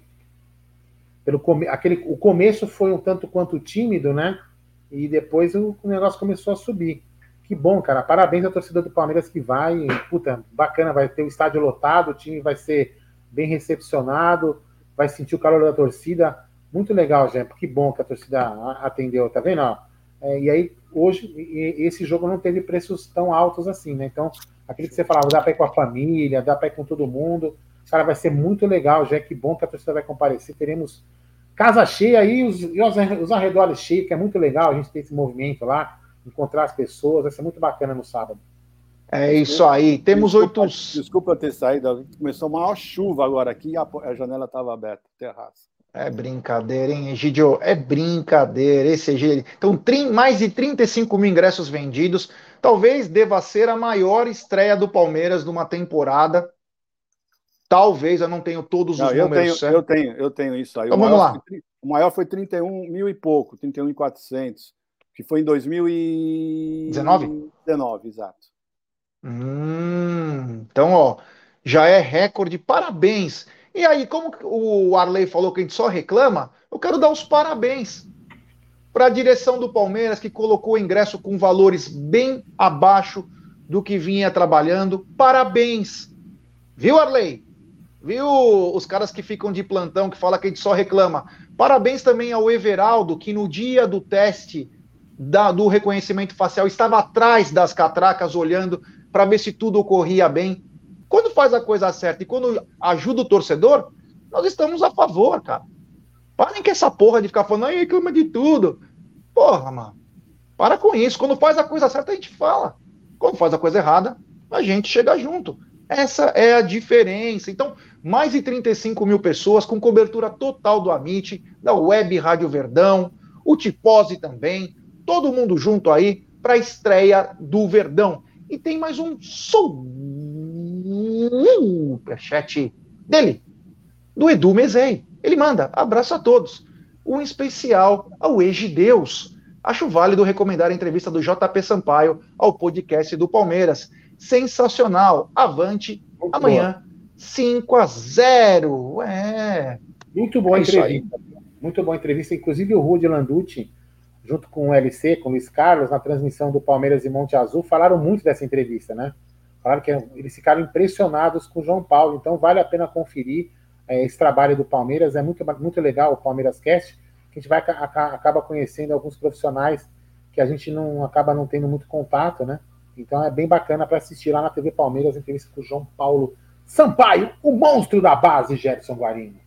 Speaker 4: Pelo come... Aquele... O começo foi um tanto quanto tímido, né? E depois o negócio começou a subir. Que bom, cara. Parabéns à torcida do Palmeiras que vai. Puta, bacana, vai ter o estádio lotado, o time vai ser bem recepcionado, vai sentir o calor da torcida. Muito legal, gente. Que bom que a torcida atendeu, tá vendo? É, e aí, hoje, esse jogo não teve preços tão altos assim, né? Então, aquele que você falava, dá para ir com a família, dá para ir com todo mundo. Cara, vai ser muito legal, já que bom que a torcida vai comparecer. Teremos casa cheia aí, os, os arredores cheios, que é muito legal a gente ter esse movimento lá, encontrar as pessoas, vai ser muito bacana no sábado.
Speaker 1: É isso aí. Temos oito.
Speaker 3: Desculpa ter saído, começou uma maior chuva agora aqui e a, a janela estava aberta, terraço.
Speaker 1: É brincadeira, hein, Egidio? É brincadeira. Esse Egidio. Então, mais de 35 mil ingressos vendidos. Talvez deva ser a maior estreia do Palmeiras numa temporada. Talvez, eu não tenho todos não, os
Speaker 3: eu
Speaker 1: números
Speaker 3: tenho. Eu tenho, eu tenho isso aí.
Speaker 1: Então, vamos lá.
Speaker 3: Foi, o maior foi 31 mil e pouco, 31.400, que foi em 2019? 19, exato.
Speaker 1: Hum, então, ó, já é recorde. Parabéns. E aí, como o Arley falou que a gente só reclama, eu quero dar os parabéns para a direção do Palmeiras, que colocou o ingresso com valores bem abaixo do que vinha trabalhando. Parabéns. Viu, Arley? Viu os caras que ficam de plantão, que fala que a gente só reclama? Parabéns também ao Everaldo, que no dia do teste da, do reconhecimento facial estava atrás das catracas, olhando para ver se tudo ocorria bem. Quando faz a coisa certa e quando ajuda o torcedor, nós estamos a favor, cara. Parem com essa porra de ficar falando, aí reclama de tudo. Porra, mano. Para com isso. Quando faz a coisa certa, a gente fala. Quando faz a coisa errada, a gente chega junto. Essa é a diferença. Então, mais de 35 mil pessoas com cobertura total do Amit, da Web Rádio Verdão, o Tipose também, todo mundo junto aí para a estreia do Verdão. E tem mais um superchat dele, do Edu Mezei. Ele manda, abraço a todos. Um especial ao Egideus. Acho válido recomendar a entrevista do JP Sampaio ao podcast do Palmeiras. Sensacional. Avante, Muito amanhã, boa. 5 a 0 É.
Speaker 4: Muito boa é entrevista. Muito boa entrevista. Inclusive o Rudy Landucci junto com o LC, com o Luiz Carlos, na transmissão do Palmeiras e Monte Azul, falaram muito dessa entrevista, né? Falaram que eles ficaram impressionados com o João Paulo, então vale a pena conferir é, esse trabalho do Palmeiras, é muito, muito legal o Palmeiras Cast, que a gente vai acaba conhecendo alguns profissionais que a gente não acaba não tendo muito contato, né? Então é bem bacana para assistir lá na TV Palmeiras, a entrevista com o João Paulo Sampaio, o monstro da base, Gerson Guarini.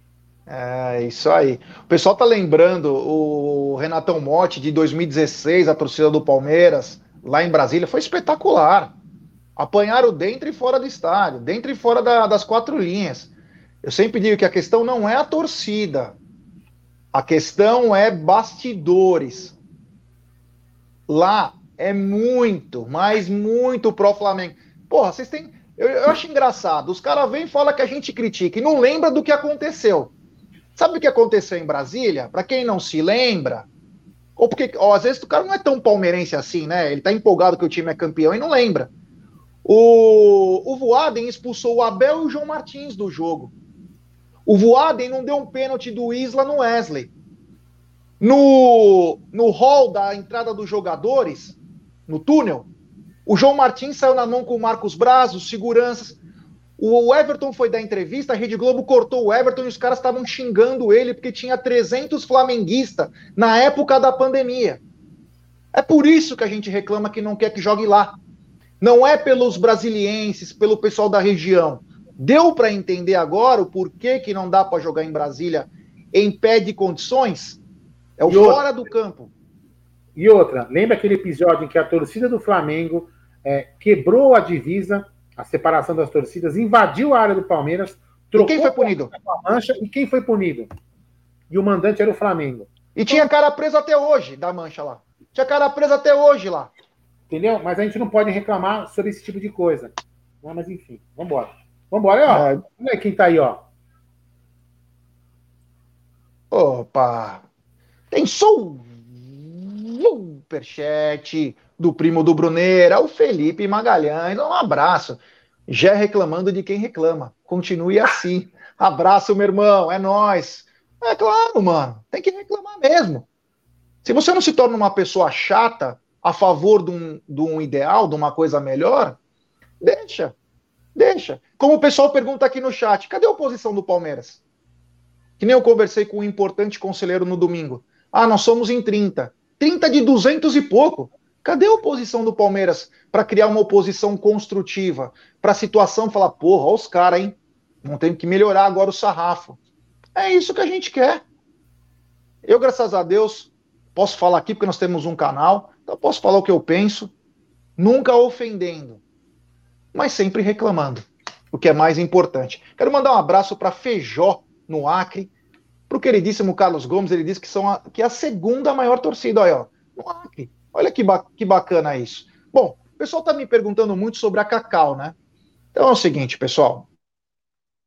Speaker 1: É, isso aí. O pessoal tá lembrando o Renatão Motti de 2016, a torcida do Palmeiras, lá em Brasília, foi espetacular. Apanharam dentro e fora do estádio, dentro e fora da, das quatro linhas. Eu sempre digo que a questão não é a torcida, a questão é bastidores. Lá é muito, mas muito pro Flamengo. Porra, vocês têm. Eu, eu acho engraçado. Os caras vêm e falam que a gente critica e não lembra do que aconteceu. Sabe o que aconteceu em Brasília? Para quem não se lembra, ou porque às vezes o cara não é tão palmeirense assim, né? Ele tá empolgado que o time é campeão e não lembra. O, o Voaden expulsou o Abel e o João Martins do jogo. O Voaden não deu um pênalti do Isla no Wesley. No, no hall da entrada dos jogadores, no túnel, o João Martins saiu na mão com o Marcos Braz, os seguranças. O Everton foi dar entrevista, a Rede Globo cortou o Everton e os caras estavam xingando ele porque tinha 300 flamenguistas na época da pandemia. É por isso que a gente reclama que não quer que jogue lá. Não é pelos brasilienses, pelo pessoal da região. Deu para entender agora o porquê que não dá para jogar em Brasília em pé de condições? É o e fora outra, do campo.
Speaker 4: E outra, lembra aquele episódio em que a torcida do Flamengo é, quebrou a divisa a separação das torcidas, invadiu a área do Palmeiras,
Speaker 1: trocou e quem foi punido?
Speaker 4: a mancha e quem foi punido? E o mandante era o Flamengo.
Speaker 1: E tinha cara presa até hoje da mancha lá. Tinha cara presa até hoje lá.
Speaker 4: Entendeu? Mas a gente não pode reclamar sobre esse tipo de coisa. Não, mas enfim, vambora. Vambora, ó. É... Olha quem tá aí, ó.
Speaker 1: Opa! Tem superchat do primo do Bruneira, o Felipe Magalhães. Um abraço. Já reclamando de quem reclama. Continue assim. Abraço, meu irmão. É nós. É claro, mano. Tem que reclamar mesmo. Se você não se torna uma pessoa chata a favor de um, de um ideal, de uma coisa melhor, deixa. Deixa. Como o pessoal pergunta aqui no chat, cadê a oposição do Palmeiras? Que nem eu conversei com um importante conselheiro no domingo. Ah, nós somos em 30. 30 de 200 e pouco. Cadê a oposição do Palmeiras para criar uma oposição construtiva? Para a situação falar, porra, olha os caras, hein? Não tem que melhorar agora o sarrafo. É isso que a gente quer. Eu, graças a Deus, posso falar aqui porque nós temos um canal, então posso falar o que eu penso, nunca ofendendo, mas sempre reclamando, o que é mais importante. Quero mandar um abraço para Feijó, no Acre, para o queridíssimo Carlos Gomes, ele disse que, são a, que é a segunda maior torcida, aí, ó, no Acre. Olha que, ba que bacana isso. Bom, o pessoal está me perguntando muito sobre a Cacau, né? Então é o seguinte, pessoal.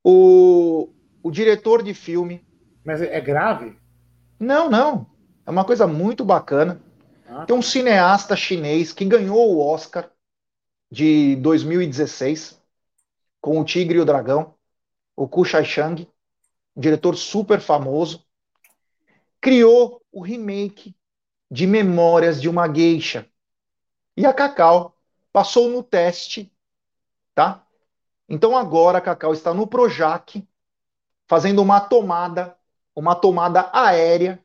Speaker 1: O, o diretor de filme.
Speaker 4: Mas é grave?
Speaker 1: Não, não. É uma coisa muito bacana. Ah. Tem um cineasta chinês que ganhou o Oscar de 2016 com O Tigre e o Dragão, o Ku Shai Shang, um diretor super famoso, criou o remake de Memórias de uma Geisha. E a Cacau passou no teste, tá? Então agora a Cacau está no Projac fazendo uma tomada, uma tomada aérea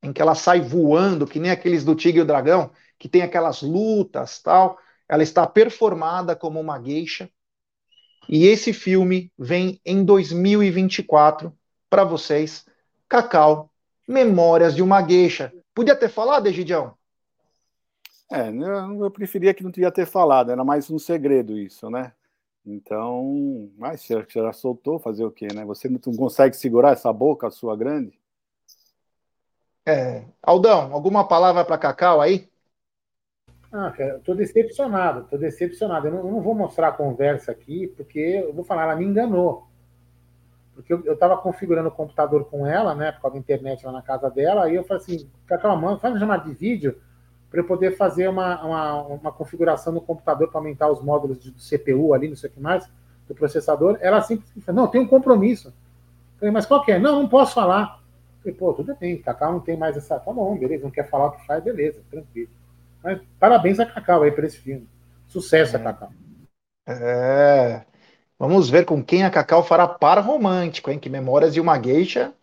Speaker 1: em que ela sai voando, que nem aqueles do Tigre e o Dragão, que tem aquelas lutas, tal. Ela está performada como uma geisha. E esse filme vem em 2024 para vocês. Cacau, Memórias de uma Geisha. Podia ter falado, Egidião?
Speaker 3: É, eu preferia que não teria ter falado, era mais um segredo isso, né? Então, mas você já soltou, fazer o quê, né? Você não consegue segurar essa boca sua grande?
Speaker 1: É. Aldão, alguma palavra para Cacau aí?
Speaker 4: Ah, cara, tô decepcionado, tô decepcionado. Eu não, eu não, vou mostrar a conversa aqui, porque eu vou falar, ela me enganou. Porque eu, eu tava configurando o computador com ela, né, por causa da internet lá na casa dela, aí eu falei assim, Cacau, mano, faz uma chamada de vídeo para eu poder fazer uma, uma, uma configuração no computador para aumentar os módulos do CPU ali, não sei o que mais, do processador. Ela simplesmente falou, não, tem um compromisso. Eu falei, mas qual que é? Não, não posso falar. Eu falei, pô, tudo bem, Cacau não tem mais essa. Tá bom, beleza, não quer falar o que faz, beleza, tranquilo. Mas parabéns a Cacau aí por esse filme. Sucesso é. a Cacau.
Speaker 1: É. Vamos ver com quem a Cacau fará par romântico, hein? Que Memórias de uma Geisha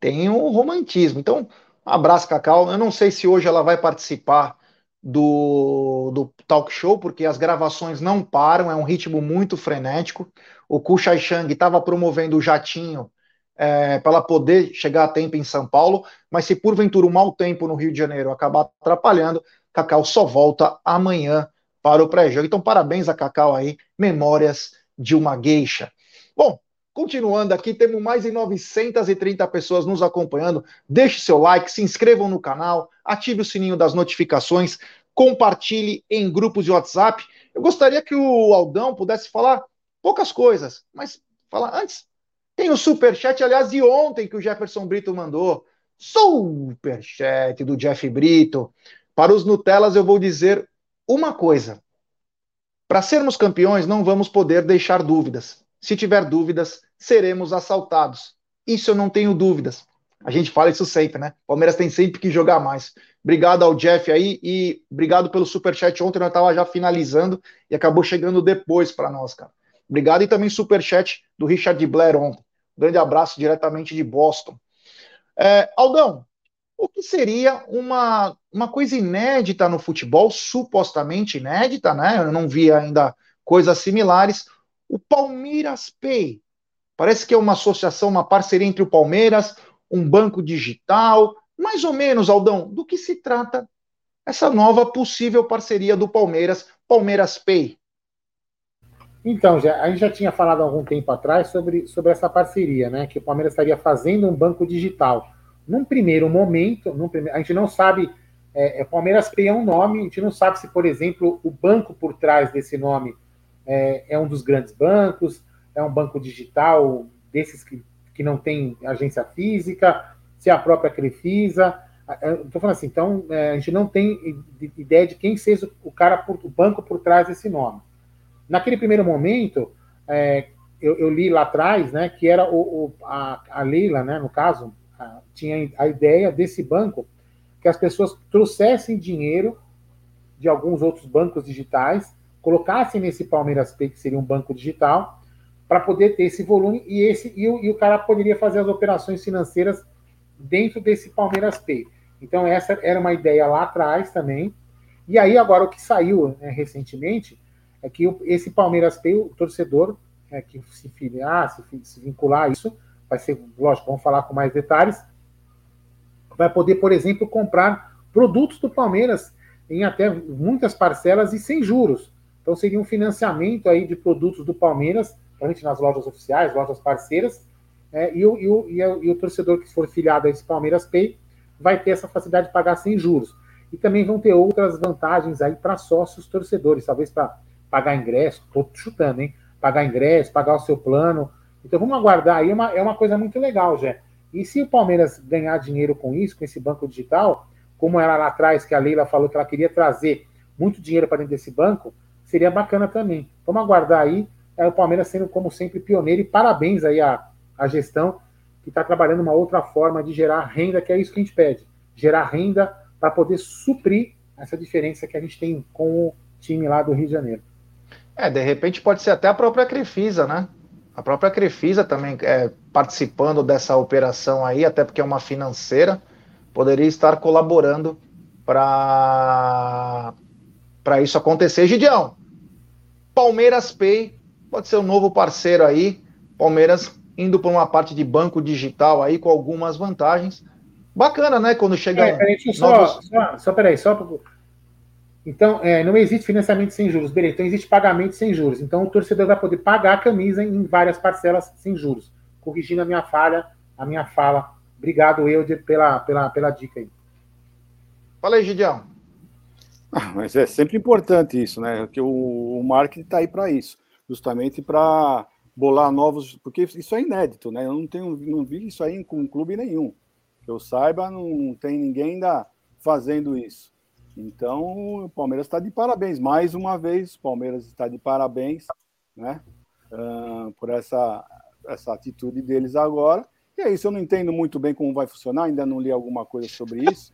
Speaker 1: tem um romantismo. Então, um abraço, Cacau. Eu não sei se hoje ela vai participar do, do talk show, porque as gravações não param, é um ritmo muito frenético. O Ku Shai Shang estava promovendo o jatinho é, para ela poder chegar a tempo em São Paulo, mas se porventura um mau tempo no Rio de Janeiro acabar atrapalhando, Cacau só volta amanhã para o pré-jogo. Então, parabéns a Cacau aí, memórias de uma geisha. Bom, continuando aqui, temos mais de 930 pessoas nos acompanhando. Deixe seu like, se inscrevam no canal, ative o sininho das notificações, compartilhe em grupos de WhatsApp. Eu gostaria que o Aldão pudesse falar poucas coisas, mas falar antes. Tem o superchat, aliás, de ontem que o Jefferson Brito mandou. Superchat do Jeff Brito. Para os Nutelas, eu vou dizer uma coisa. Para sermos campeões, não vamos poder deixar dúvidas. Se tiver dúvidas, seremos assaltados. Isso eu não tenho dúvidas. A gente fala isso sempre, né? Palmeiras tem sempre que jogar mais. Obrigado ao Jeff aí e obrigado pelo superchat. Ontem nós estava já finalizando e acabou chegando depois para nós, cara. Obrigado e também superchat do Richard Blair ontem. grande abraço diretamente de Boston. É, Aldão, o que seria uma, uma coisa inédita no futebol, supostamente inédita, né? Eu não vi ainda coisas similares. O Palmeiras Pay. Parece que é uma associação, uma parceria entre o Palmeiras, um banco digital. Mais ou menos, Aldão, do que se trata essa nova possível parceria do Palmeiras, Palmeiras Pay?
Speaker 4: Então, já, a gente já tinha falado há algum tempo atrás sobre, sobre essa parceria, né? Que o Palmeiras estaria fazendo um banco digital. Num primeiro momento, num a gente não sabe, é, é, Palmeiras Pay é um nome, a gente não sabe se, por exemplo, o banco por trás desse nome é, é um dos grandes bancos, é um banco digital desses que, que não tem agência física, se é a própria Crefisa. Estou falando assim, então é, a gente não tem ideia de quem seja o cara, por, o banco por trás desse nome. Naquele primeiro momento, é, eu, eu, li lá atrás, né, que era o, o a, a Leila, né, no caso, tinha a ideia desse banco que as pessoas trouxessem dinheiro de alguns outros bancos digitais, colocassem nesse Palmeiras Pay, que seria um banco digital, para poder ter esse volume e esse e o, e o cara poderia fazer as operações financeiras dentro desse Palmeiras Pay. Então, essa era uma ideia lá atrás também. E aí, agora, o que saiu né, recentemente é que esse Palmeiras Pay, o torcedor é, que se filiar, se, se vincular a isso, vai ser, lógico, vamos falar com mais detalhes, vai poder, por exemplo, comprar produtos do Palmeiras em até muitas parcelas e sem juros. Então seria um financiamento aí de produtos do Palmeiras, gente nas lojas oficiais, lojas parceiras, é, e, o, e, o, e, o, e, o, torcedor que for filiado a esse Palmeiras Pay vai ter essa facilidade de pagar sem juros. E também vão ter outras vantagens aí para sócios torcedores, talvez para pagar ingresso, estou chutando, hein? Pagar ingresso, pagar o seu plano. Então vamos aguardar aí, é uma, é uma coisa muito legal, Jé. E se o Palmeiras ganhar dinheiro com isso, com esse banco digital, como era lá atrás, que a Leila falou que ela queria trazer muito dinheiro para dentro desse banco, seria bacana também. Vamos aguardar aí. É o Palmeiras sendo, como sempre, pioneiro e parabéns aí à, à gestão que está trabalhando uma outra forma de gerar renda, que é isso que a gente pede. Gerar renda para poder suprir essa diferença que a gente tem com o time lá do Rio de Janeiro.
Speaker 1: É, de repente pode ser até a própria Crefisa, né? A própria Crefisa também é, participando dessa operação aí, até porque é uma financeira, poderia estar colaborando para isso acontecer. Gideão, Palmeiras Pay pode ser um novo parceiro aí. Palmeiras indo para uma parte de banco digital aí com algumas vantagens. Bacana, né? Quando chega. É,
Speaker 4: peraí, novos... só, só, só, peraí, só então, é, não existe financiamento sem juros, beleza. Então, existe pagamento sem juros. Então, o torcedor vai poder pagar a camisa em várias parcelas sem juros. Corrigindo a minha falha, a minha fala. Obrigado, Euder, pela, pela, pela dica aí.
Speaker 1: Fala aí, Gidião.
Speaker 3: Ah, mas é sempre importante isso, né? Que o, o marketing está aí para isso, justamente para bolar novos, porque isso é inédito, né? Eu não tenho, não vi isso aí com clube nenhum. Que eu saiba, não tem ninguém ainda fazendo isso. Então, o Palmeiras está de parabéns. Mais uma vez, o Palmeiras está de parabéns né, uh, por essa, essa atitude deles agora. E é isso, eu não entendo muito bem como vai funcionar, ainda não li alguma coisa sobre isso.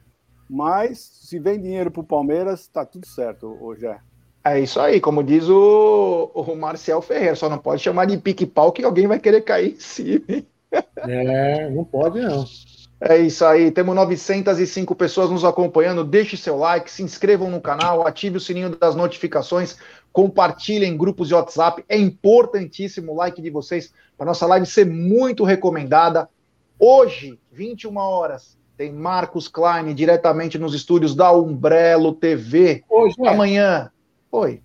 Speaker 3: Mas se vem dinheiro para o Palmeiras, está tudo certo, Rogério.
Speaker 1: É isso aí, como diz o, o Marcel Ferreira, só não pode chamar de pique-pau que alguém vai querer cair em cima.
Speaker 4: É, não pode não.
Speaker 1: É isso aí, temos 905 pessoas nos acompanhando. Deixe seu like, se inscrevam no canal, ative o sininho das notificações, compartilhem em grupos de WhatsApp. É importantíssimo o like de vocês para nossa live ser muito recomendada. Hoje, 21 horas, tem Marcos Klein diretamente nos estúdios da Umbrello TV. Hoje, é. Amanhã. Oi.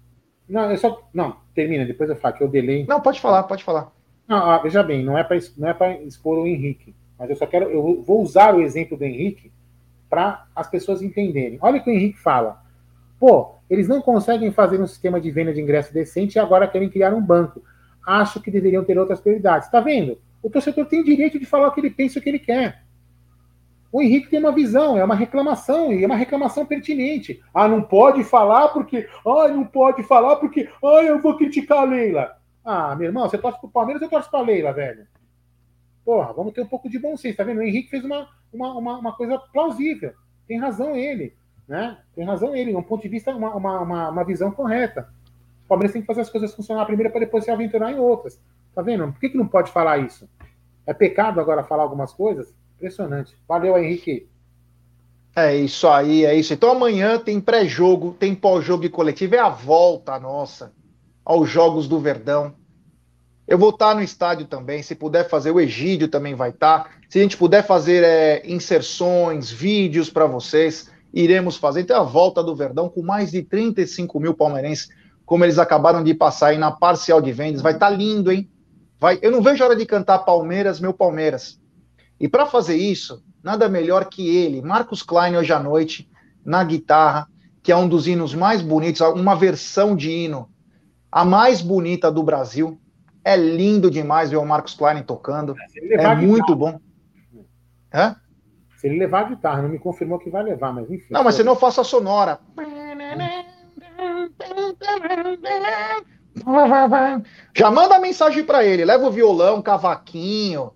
Speaker 4: Não, eu só. Não, termina, depois eu falo que eu delay.
Speaker 1: Não, pode falar, pode falar.
Speaker 4: Não, veja bem, não é para não é expor o Henrique mas eu só quero, eu vou usar o exemplo do Henrique para as pessoas entenderem. Olha o que o Henrique fala. Pô, eles não conseguem fazer um sistema de venda de ingresso decente e agora querem criar um banco. Acho que deveriam ter outras prioridades. Está vendo? O torcedor tem direito de falar o que ele pensa e o que ele quer. O Henrique tem uma visão, é uma reclamação, e é uma reclamação pertinente. Ah, não pode falar porque. Ah, não pode falar porque. Ah, eu vou criticar a Leila. Ah, meu irmão, você torce pro Palmeiras, eu torço pra Leila, velho. Porra, vamos ter um pouco de bom senso, tá vendo? O Henrique fez uma, uma, uma, uma coisa plausível. Tem razão ele, né? Tem razão ele, um ponto de vista, uma, uma, uma, visão correta. O Palmeiras tem que fazer as coisas funcionar primeiro para depois se aventurar em outras. Tá vendo? Por que, que não pode falar isso? É pecado agora falar algumas coisas? Impressionante. Valeu, Henrique.
Speaker 1: É isso aí, é isso. Então amanhã tem pré-jogo, tem pós-jogo e coletivo. É a volta nossa aos Jogos do Verdão. Eu vou estar no estádio também. Se puder fazer, o Egídio também vai estar. Se a gente puder fazer é, inserções, vídeos para vocês, iremos fazer. Então, a volta do Verdão com mais de 35 mil palmeirenses, como eles acabaram de passar aí na parcial de vendas. Vai estar lindo, hein? Vai. Eu não vejo a hora de cantar Palmeiras, meu Palmeiras. E para fazer isso, nada melhor que ele, Marcos Klein, hoje à noite, na guitarra, que é um dos hinos mais bonitos, uma versão de hino, a mais bonita do Brasil é lindo demais ver o Marcos Klein tocando. É muito bom.
Speaker 4: Hã? Se ele levar a guitarra, não me confirmou que vai levar, mas enfim.
Speaker 1: Não, mas se não faça a sonora. Já manda a mensagem para ele, leva o violão, cavaquinho,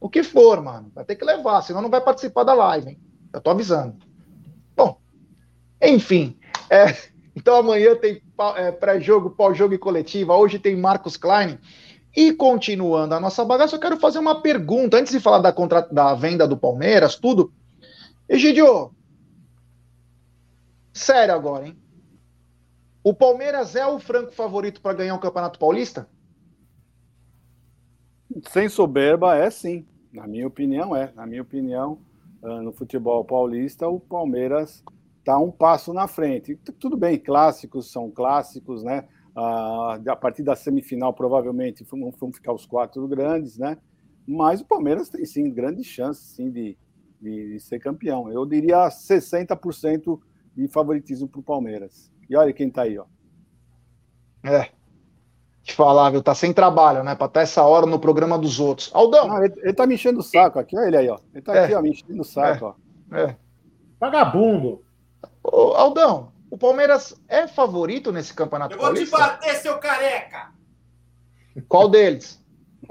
Speaker 1: o que for, mano. Vai ter que levar, senão não vai participar da live, hein? Eu tô avisando. Bom, enfim. É, então amanhã tem é, pré-jogo, pós-jogo e coletiva. Hoje tem Marcos Klein. E continuando a nossa bagaça, eu quero fazer uma pergunta. Antes de falar da, contra... da venda do Palmeiras, tudo. Egidio, Sério agora, hein? O Palmeiras é o franco favorito para ganhar o Campeonato Paulista?
Speaker 3: Sem soberba, é sim. Na minha opinião, é. Na minha opinião, ah, no futebol paulista, o Palmeiras está um passo na frente. Tudo bem, clássicos são clássicos, né? Ah, a partir da semifinal, provavelmente, vão ficar os quatro grandes, né? Mas o Palmeiras tem sim grandes chances sim, de, de, de ser campeão. Eu diria 60% de favoritismo para o Palmeiras. E olha quem está aí, ó.
Speaker 1: É. Te falar, viu? Tá sem trabalho, né? Para estar essa hora no programa dos outros. Aldão!
Speaker 3: Não, ele, ele tá me enchendo o saco aqui, olha ele aí, ó. Ele tá é. aqui, ó, me enchendo o saco, é. ó.
Speaker 1: É.
Speaker 4: Vagabundo!
Speaker 1: Ô, Aldão, o Palmeiras é favorito nesse campeonato
Speaker 2: Eu vou
Speaker 1: paulista?
Speaker 2: te bater, seu careca!
Speaker 1: Qual deles?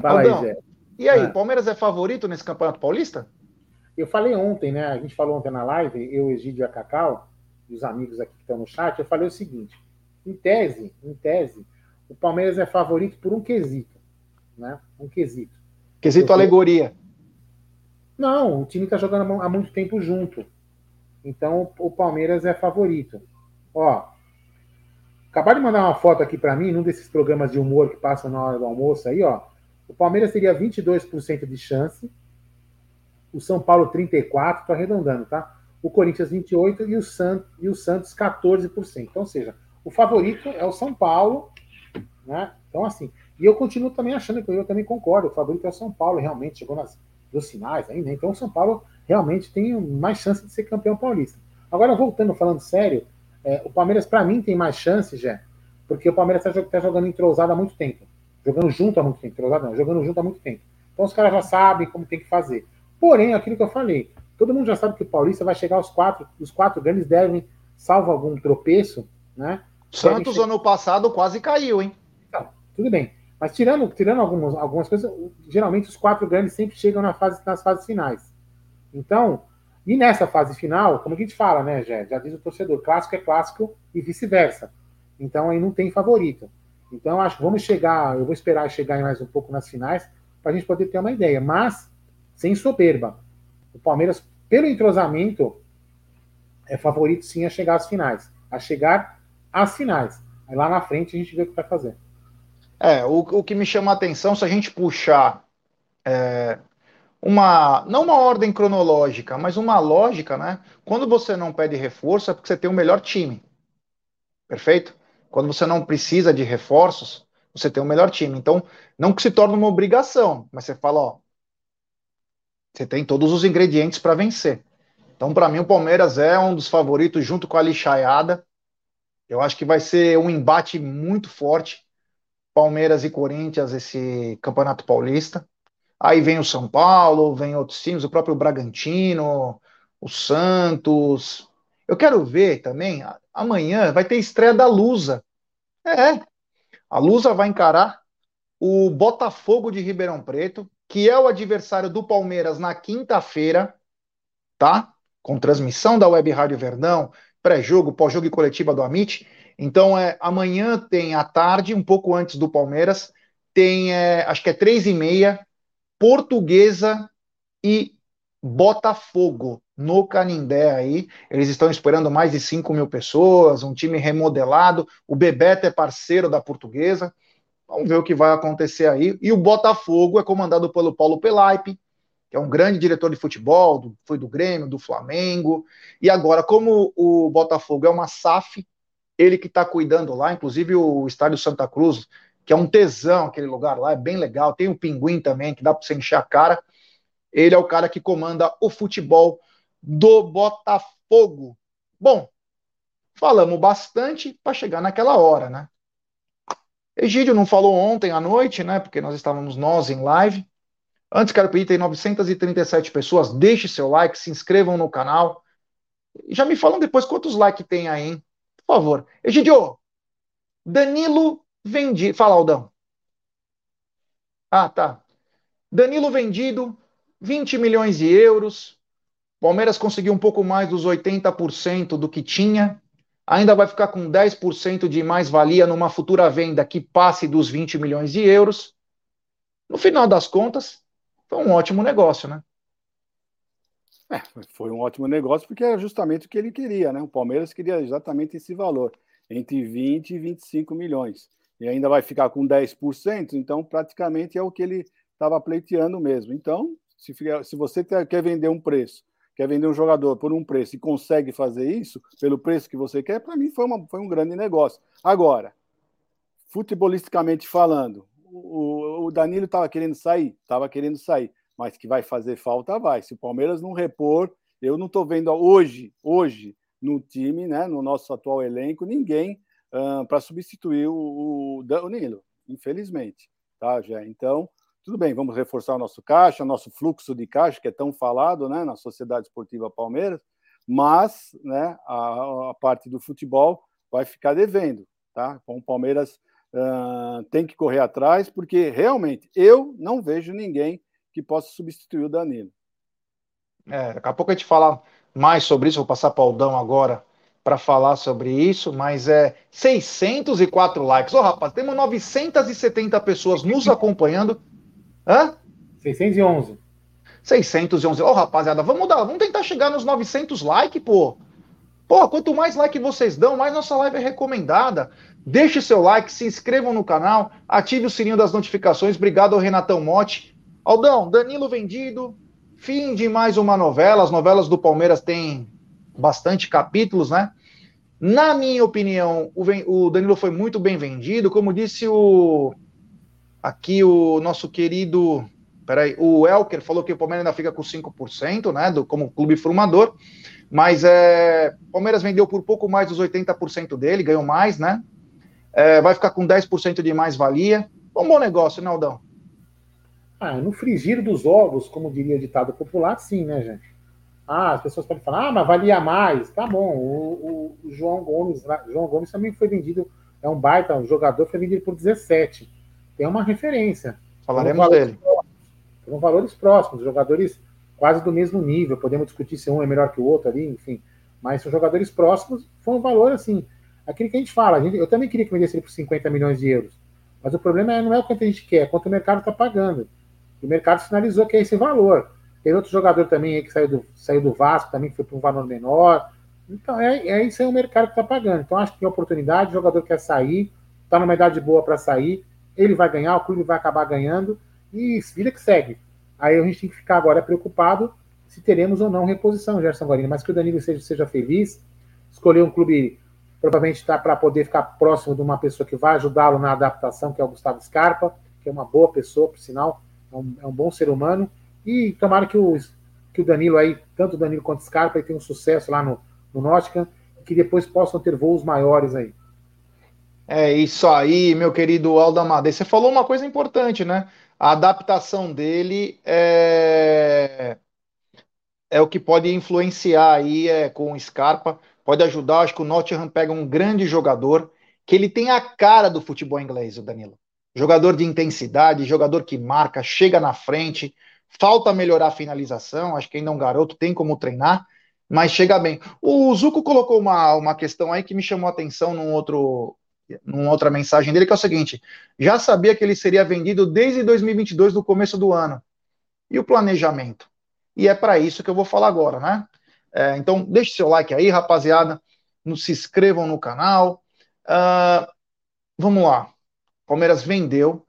Speaker 4: Fala aí, Zé.
Speaker 1: E aí,
Speaker 4: Ah.
Speaker 1: Palmeiras é favorito nesse campeonato paulista?
Speaker 4: Eu falei ontem, né? A gente falou ontem na live, eu, Egídio e a Cacau, e os amigos aqui que estão no chat, eu falei o seguinte: em tese, em tese, o Palmeiras é favorito por um quesito, né? Um quesito.
Speaker 1: Quesito
Speaker 4: Eu-
Speaker 1: alegoria.
Speaker 4: Não, o time está jogando há muito tempo junto. Então o Palmeiras é favorito. Ó, acabaram de mandar uma foto aqui para mim, num desses programas de humor que passam na hora do almoço aí, ó. O Palmeiras teria 22% de chance, o São Paulo 34%, tô arredondando, tá? O Corinthians 28% e o, San, e o Santos 14%. Então, ou seja, o favorito é o São Paulo, né? Então, assim, e eu continuo também achando que eu também concordo, o favorito é o São Paulo, realmente chegou nas dos finais ainda, então o São Paulo realmente tem mais chance de ser campeão paulista. Agora, voltando, falando sério, é, o Palmeiras, para mim, tem mais chance, já, porque o Palmeiras está tá jogando entrosado há muito tempo. Jogando junto há muito tempo. Entrosado não, jogando junto há muito tempo. Então os caras já sabem como tem que fazer. Porém, aquilo que eu falei, todo mundo já sabe que o Paulista vai chegar aos quatro, os quatro grandes devem, salvo algum tropeço, né?
Speaker 1: Santos, ano passado, quase caiu, hein?
Speaker 4: Então, tudo bem. Mas tirando, tirando algumas, algumas coisas, geralmente os quatro grandes sempre chegam na fase, nas fases finais. Então, e nessa fase final, como a gente fala, né, Jé? Já diz o torcedor, clássico é clássico e vice-versa. Então aí não tem favorito. Então acho que vamos chegar, eu vou esperar chegar mais um pouco nas finais para a gente poder ter uma ideia. Mas, sem soberba, o Palmeiras, pelo entrosamento, é favorito sim a chegar às finais. A chegar às finais. Aí lá na frente a gente vê o que vai fazer.
Speaker 1: É, o, o que me chama a atenção, se a gente puxar é, uma, não uma ordem cronológica, mas uma lógica, né? Quando você não pede reforço é porque você tem o melhor time. Perfeito? Quando você não precisa de reforços, você tem o melhor time. Então, não que se torne uma obrigação, mas você fala, ó, você tem todos os ingredientes para vencer. Então, para mim, o Palmeiras é um dos favoritos junto com a lixaiada. Eu acho que vai ser um embate muito forte. Palmeiras e Corinthians, esse Campeonato Paulista. Aí vem o São Paulo, vem outros times, o próprio Bragantino, o Santos. Eu quero ver também, amanhã vai ter estreia da Lusa. É, a Lusa vai encarar o Botafogo de Ribeirão Preto, que é o adversário do Palmeiras na quinta-feira, tá? Com transmissão da Web Rádio Verdão, pré-jogo, pós-jogo e coletiva do Amit. Então, é, amanhã tem à tarde, um pouco antes do Palmeiras, tem, é, acho que é três e meia, Portuguesa e Botafogo no Canindé aí. Eles estão esperando mais de 5 mil pessoas, um time remodelado. O Bebeto é parceiro da Portuguesa. Vamos ver o que vai acontecer aí. E o Botafogo é comandado pelo Paulo Pelaipe, que é um grande diretor de futebol, do, foi do Grêmio, do Flamengo. E agora, como o Botafogo é uma SAF, ele que está cuidando lá, inclusive o Estádio Santa Cruz, que é um tesão aquele lugar lá, é bem legal. Tem o Pinguim também, que dá para você encher a cara. Ele é o cara que comanda o futebol do Botafogo. Bom, falamos bastante para chegar naquela hora, né? Egídio não falou ontem à noite, né? Porque nós estávamos nós em live. Antes, quero pedir, tem 937 pessoas. Deixe seu like, se inscrevam no canal. Já me falam depois quantos likes tem aí, hein? Por favor. Egidio, Danilo vendido. Fala, Aldão. Ah, tá. Danilo vendido, 20 milhões de euros. Palmeiras conseguiu um pouco mais dos 80% do que tinha. Ainda vai ficar com 10% de mais-valia numa futura venda que passe dos 20 milhões de euros. No final das contas, foi um ótimo negócio, né?
Speaker 3: É, foi um ótimo negócio porque era justamente o que ele queria, né? O Palmeiras queria exatamente esse valor, entre 20 e 25 milhões. E ainda vai ficar com 10%, então praticamente é o que ele estava pleiteando mesmo. Então, se, se você quer vender um preço, quer vender um jogador por um preço e consegue fazer isso pelo preço que você quer, para mim foi, uma, foi um grande negócio. Agora, futebolisticamente falando, o, o Danilo estava querendo sair, estava querendo sair mas que vai fazer falta, vai. Se o Palmeiras não repor, eu não estou vendo hoje, hoje, no time, né, no nosso atual elenco, ninguém uh, para substituir o, o, o Nilo, infelizmente. Tá, já. Então, tudo bem, vamos reforçar o nosso caixa, nosso fluxo de caixa, que é tão falado né, na Sociedade Esportiva Palmeiras, mas né, a, a parte do futebol vai ficar devendo. Tá? Então, o Palmeiras uh, tem que correr atrás, porque realmente eu não vejo ninguém que possa substituir o Danilo.
Speaker 1: É, daqui a pouco a gente fala mais sobre isso, vou passar para o Aldão agora para falar sobre isso, mas é 604 likes. Ô, oh, rapaz, temos 970 pessoas nos acompanhando.
Speaker 4: Hã? 611.
Speaker 1: 611. Ô, oh, rapaziada, vamos dar, vamos tentar chegar nos 900 likes, pô. Pô, quanto mais like vocês dão, mais nossa live é recomendada. Deixe seu like, se inscrevam no canal, ative o sininho das notificações. Obrigado ao Renatão Motti Aldão, Danilo vendido, fim de mais uma novela. As novelas do Palmeiras têm bastante capítulos, né? Na minha opinião, o, Danilo foi muito bem vendido. Como disse o aqui o nosso querido, peraí, o Elker falou que o Palmeiras ainda fica com 5%, né, do, como clube formador, mas é, Palmeiras vendeu por pouco mais dos 80% dele, ganhou mais, né? É, vai ficar com 10% de mais-valia. Um bom negócio, né, Aldão?
Speaker 4: Ah, no frigir dos ovos, como diria o ditado popular, sim, né, gente? Ah, as pessoas podem falar, ah, mas valia mais. Tá bom, o, o, João Gomes, João Gomes também foi vendido, é um baita, um jogador, foi vendido por 17. Tem uma referência.
Speaker 1: Falaremos dele.
Speaker 4: Foram valores próximos, jogadores quase do mesmo nível. Podemos discutir se um é melhor que o outro ali, enfim. Mas são jogadores próximos, foi um valor assim. Aquele que a gente fala, a gente, eu também queria que vendesse ele por 50 milhões de euros. Mas o problema é, não é o quanto a gente quer, é quanto o mercado está pagando o mercado sinalizou que é esse valor. Tem outro jogador também aí que saiu do, saiu do Vasco, também que foi para um valor menor. Então, é, é isso aí o mercado que está pagando. Então, acho que tem oportunidade, o jogador quer sair, está numa idade boa para sair, ele vai ganhar, o clube vai acabar ganhando, e vida que segue. Aí a gente tem que ficar agora preocupado se teremos ou não reposição, Gerson Guarino. Mas que o Danilo seja, seja feliz, escolher um clube provavelmente está para poder ficar próximo de uma pessoa que vai ajudá-lo na adaptação, que é o Gustavo Scarpa, que é uma boa pessoa, por sinal, é um, é um bom ser humano. E tomara que, que o Danilo aí, tanto o Danilo quanto o Scarpa, tenham sucesso lá no, no e que depois possam ter voos maiores aí.
Speaker 1: É isso aí, meu querido Aldamadei. Você falou uma coisa importante, né? A adaptação dele é, é o que pode influenciar aí é, com o Scarpa, pode ajudar. Acho que o Nottingham pega um grande jogador, que ele tem a cara do futebol inglês, o Danilo. Jogador de intensidade, jogador que marca, chega na frente. Falta melhorar a finalização, acho que ainda é um garoto, tem como treinar, mas chega bem. O Zuco colocou uma, uma questão aí que me chamou a atenção num outro, numa outra mensagem dele, que é o seguinte: já sabia que ele seria vendido desde 2022, no começo do ano. E o planejamento? E é para isso que eu vou falar agora, né? É, então, deixe seu like aí, rapaziada. Se inscrevam no canal. Uh, vamos lá. Palmeiras vendeu.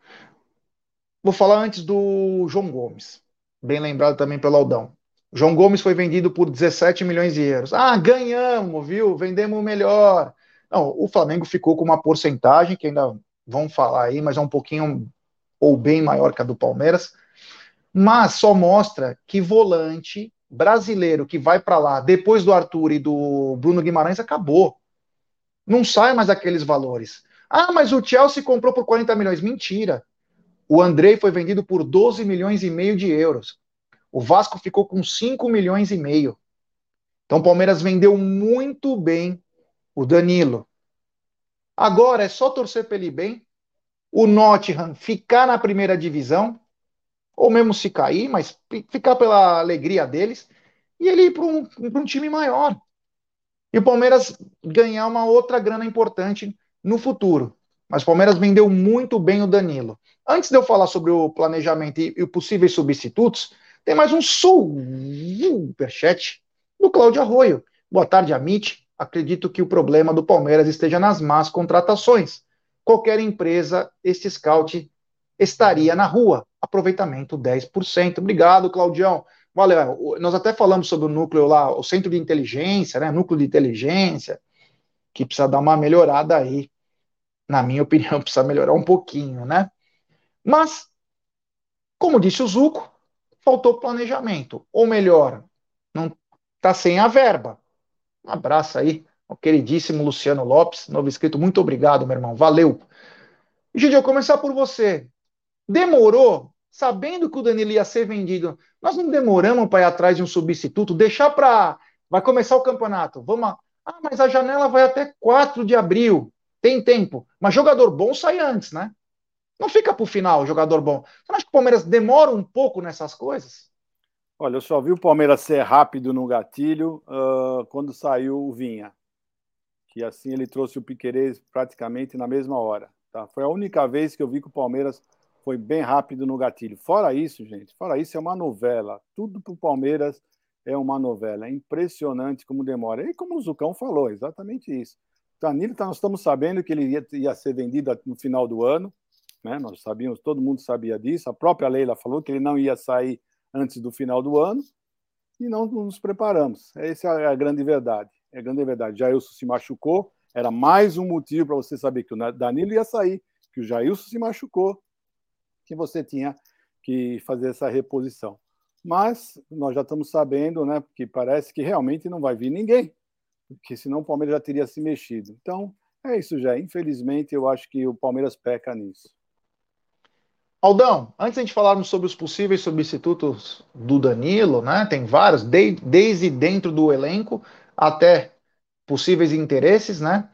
Speaker 1: Vou falar antes do João Gomes, bem lembrado também pelo Aldão. João Gomes foi vendido por 17 milhões de euros. Ah, ganhamos, viu? Vendemos melhor. Não, o Flamengo ficou com uma porcentagem que ainda vão falar aí, mas é um pouquinho ou bem maior que a do Palmeiras. Mas só mostra que volante brasileiro que vai para lá depois do Arthur e do Bruno Guimarães acabou. Não sai mais aqueles valores. Ah, mas o Chelsea comprou por 40 milhões. Mentira. O Andrei foi vendido por 12 milhões e meio de euros. O Vasco ficou com 5 milhões e meio. Então o Palmeiras vendeu muito bem o Danilo. Agora é só torcer ele bem. O Nottingham ficar na primeira divisão, ou mesmo se cair, mas ficar pela alegria deles, e ele ir para um, um time maior. E o Palmeiras ganhar uma outra grana importante no futuro. Mas o Palmeiras vendeu muito bem o Danilo. Antes de eu falar sobre o planejamento e, e possíveis substitutos, Tem mais um superchat do Cláudio Arroio. Boa tarde, Amit. Acredito que o problema do Palmeiras esteja nas más contratações. Qualquer empresa, este scout estaria na rua. Aproveitamento 10%. Obrigado, Claudião. Valeu. Nós até falamos sobre o núcleo lá, o centro de inteligência, né? Núcleo de inteligência, que precisa dar uma melhorada aí. Na minha opinião, precisa melhorar um pouquinho, né? Mas, como disse o Zuco, faltou planejamento. Ou melhor, não está sem a verba. Um abraço aí ao queridíssimo Luciano Lopes, novo inscrito. Muito obrigado, meu irmão. Valeu. Gigi, eu começar por você. Demorou, sabendo que o Danilo ia ser vendido. Nós não demoramos para ir atrás de um substituto, deixar para. Vai começar o campeonato. Vamos. Ah, mas a janela vai até 4 de abril. Tem tempo. Mas jogador bom sai antes, né? Não fica para o final, jogador bom. Você não acha que o Palmeiras demora um pouco nessas coisas?
Speaker 3: Olha, eu só vi o Palmeiras ser rápido no gatilho uh, quando saiu o Vinha. Que assim ele trouxe o Piquerez praticamente na mesma hora. Tá? Foi a única vez que eu vi que o Palmeiras foi bem rápido no gatilho. Fora isso, gente, fora isso é uma novela. Tudo para o Palmeiras é uma novela. É impressionante como demora. E como o Zucão falou, exatamente isso. Danilo, tá, nós estamos sabendo que ele ia, ia ser vendido no final do ano. Né? Nós sabíamos, todo mundo sabia disso. A própria Leila falou que ele não ia sair antes do final do ano e não nos preparamos. Essa é a grande verdade. É a grande verdade. Jailson se machucou, era mais um motivo para você saber que o Danilo ia sair, que o Jailson se machucou, que você tinha que fazer essa reposição. Mas nós já estamos sabendo, né, que parece que realmente não vai vir ninguém, porque senão o Palmeiras já teria se mexido. Então, é isso já. Infelizmente, eu acho que o Palmeiras peca nisso.
Speaker 1: Aldão, antes de falarmos sobre os possíveis substitutos do Danilo, né? Tem vários, de, desde dentro do elenco até possíveis interesses, né?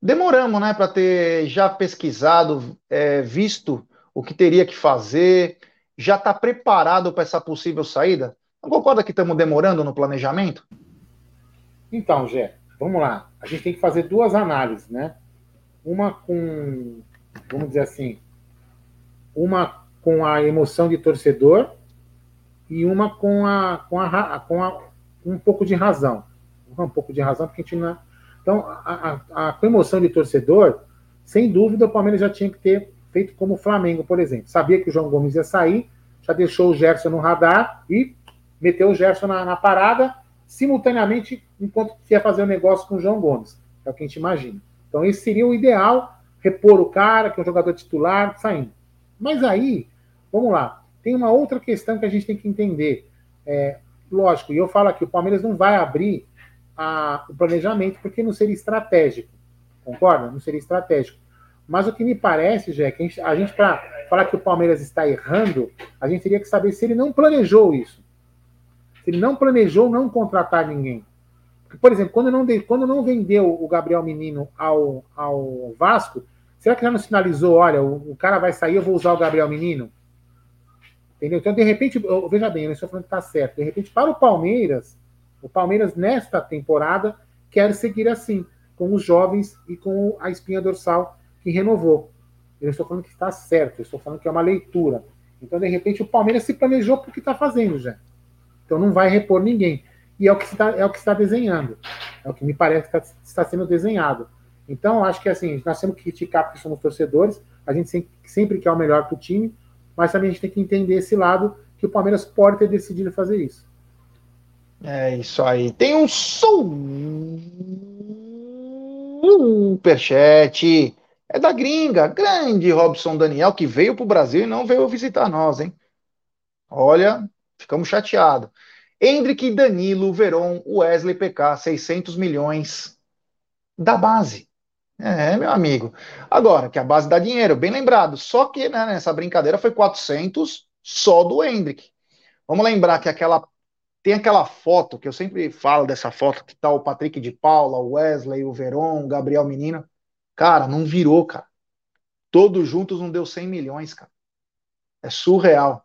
Speaker 1: Demoramos, né, para ter já pesquisado, é, visto o que teria que fazer, já está preparado para essa possível saída? Não concorda que estamos demorando no planejamento?
Speaker 4: Então, Gé, vamos lá. A gente tem que fazer duas análises, né? Uma com, vamos dizer assim, uma com a emoção de torcedor e uma com a com a com a, um pouco de razão um pouco de razão porque a gente não é... então a, a, a, com emoção de torcedor sem dúvida o Palmeiras já tinha que ter feito como o Flamengo por exemplo sabia que o João Gomes ia sair já deixou o Gerson no radar e meteu o Gerson na, na parada simultaneamente enquanto ia fazer o um negócio com o João Gomes é o que a gente imagina então esse seria o ideal repor o cara que é um jogador titular saindo mas aí, vamos lá, tem uma outra questão que a gente tem que entender. É, lógico, e eu falo aqui, o Palmeiras não vai abrir a, o planejamento porque não seria estratégico. Concorda? Não seria estratégico. Mas o que me parece, Jé, que a gente, gente para falar que o Palmeiras está errando, a gente teria que saber se ele não planejou isso. Ele não planejou não contratar ninguém. Porque, por exemplo, quando não, quando não vendeu o Gabriel Menino ao, ao Vasco, Será que já não sinalizou, olha, o, o, cara vai sair, eu vou usar o Gabriel Menino? Entendeu? Então, de repente, eu, veja bem, eu estou falando que está certo. De repente, para o Palmeiras, o Palmeiras, nesta temporada, quer seguir assim, com os jovens e com a espinha dorsal que renovou. Eu estou falando que está certo, eu estou falando que é uma leitura. Então, de repente, o Palmeiras se planejou para o que está fazendo já. Então, não vai repor ninguém. E é o que está, é o que está desenhando. É o que me parece que está, está sendo desenhado. Então, acho que assim, nós temos que criticar porque somos torcedores, a gente sempre, sempre quer o melhor para o time, mas também a gente tem que entender esse lado que o Palmeiras pode ter decidido fazer isso.
Speaker 1: É isso aí. Tem um superchat. É da gringa, grande Robson Daniel, que veio para o Brasil e não veio visitar nós, hein? Olha, ficamos chateados. Hendrick, Danilo, Veron, Wesley PK, 600 milhões da base. É, meu amigo. Agora, que a base dá dinheiro, bem lembrado. Só que né, nessa brincadeira foi 400 só do Hendrick. Vamos lembrar que aquela tem aquela foto que eu sempre falo dessa foto que tá o Patrick de Paula, o Wesley, o Veron, o Gabriel Menino. Cara, não virou, cara. Todos juntos não deu 100 milhões, cara. É surreal.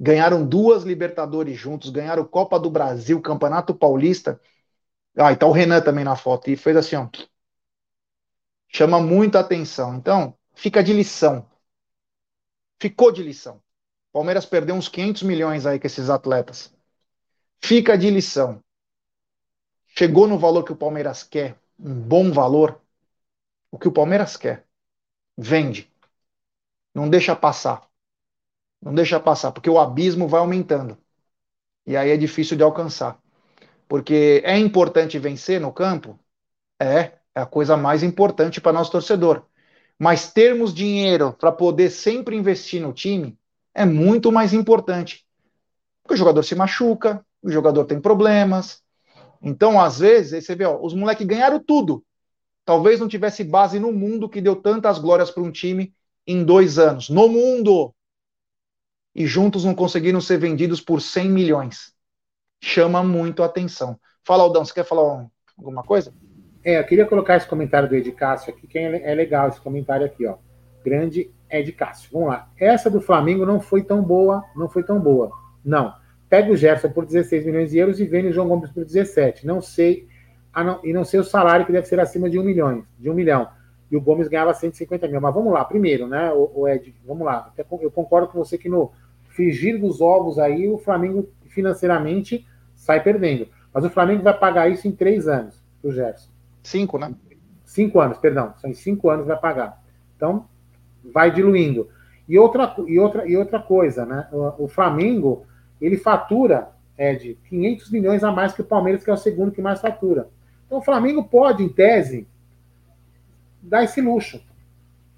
Speaker 1: Ganharam duas Libertadores juntos, ganharam Copa do Brasil, Campeonato Paulista. Ah, e tá o Renan também na foto. E fez assim, ó chama muita atenção. Então, fica de lição. Ficou de lição. Palmeiras perdeu uns 500 milhões aí com esses atletas. Fica de lição. Chegou no valor que o Palmeiras quer, um bom valor. O que o Palmeiras quer. Vende. Não deixa passar. Não deixa passar, porque o abismo vai aumentando. E aí é difícil de alcançar. Porque é importante vencer no campo? É, é a coisa mais importante para nosso torcedor. Mas termos dinheiro para poder sempre investir no time é muito mais importante. Porque o jogador se machuca, o jogador tem problemas. Então, às vezes, você vê, ó, os moleques ganharam tudo. Talvez não tivesse base no mundo que deu tantas glórias para um time em dois anos. No mundo! E juntos não conseguiram ser vendidos por 100 milhões. Chama muito a atenção. Fala, Aldão, você quer falar alguma coisa?
Speaker 4: É, eu queria colocar esse comentário do Ed Cássio aqui, que é, é legal esse comentário aqui, ó. Grande Ed Cássio. Vamos lá. Essa do Flamengo não foi tão boa, não foi tão boa. Não. Pega o Gerson por 16 milhões de euros e vende o João Gomes por 17. Não sei, não, e não sei o salário que deve ser acima de um milhão, de um milhão. E o Gomes ganhava 150 mil. Mas vamos lá, primeiro, né, o, Ed, vamos lá. Eu concordo com você que no frigir dos ovos aí, o Flamengo financeiramente sai perdendo. Mas o Flamengo vai pagar isso em três anos, o Gerson.
Speaker 1: Cinco, né?
Speaker 4: Cinco anos, perdão. São em cinco anos vai pagar. Então, vai diluindo. E outra, e outra, e outra coisa, né? O, o Flamengo, ele fatura, Ed, 500 milhões a mais que o Palmeiras, que é o segundo que mais fatura. Então, o Flamengo pode, em tese, dar esse luxo.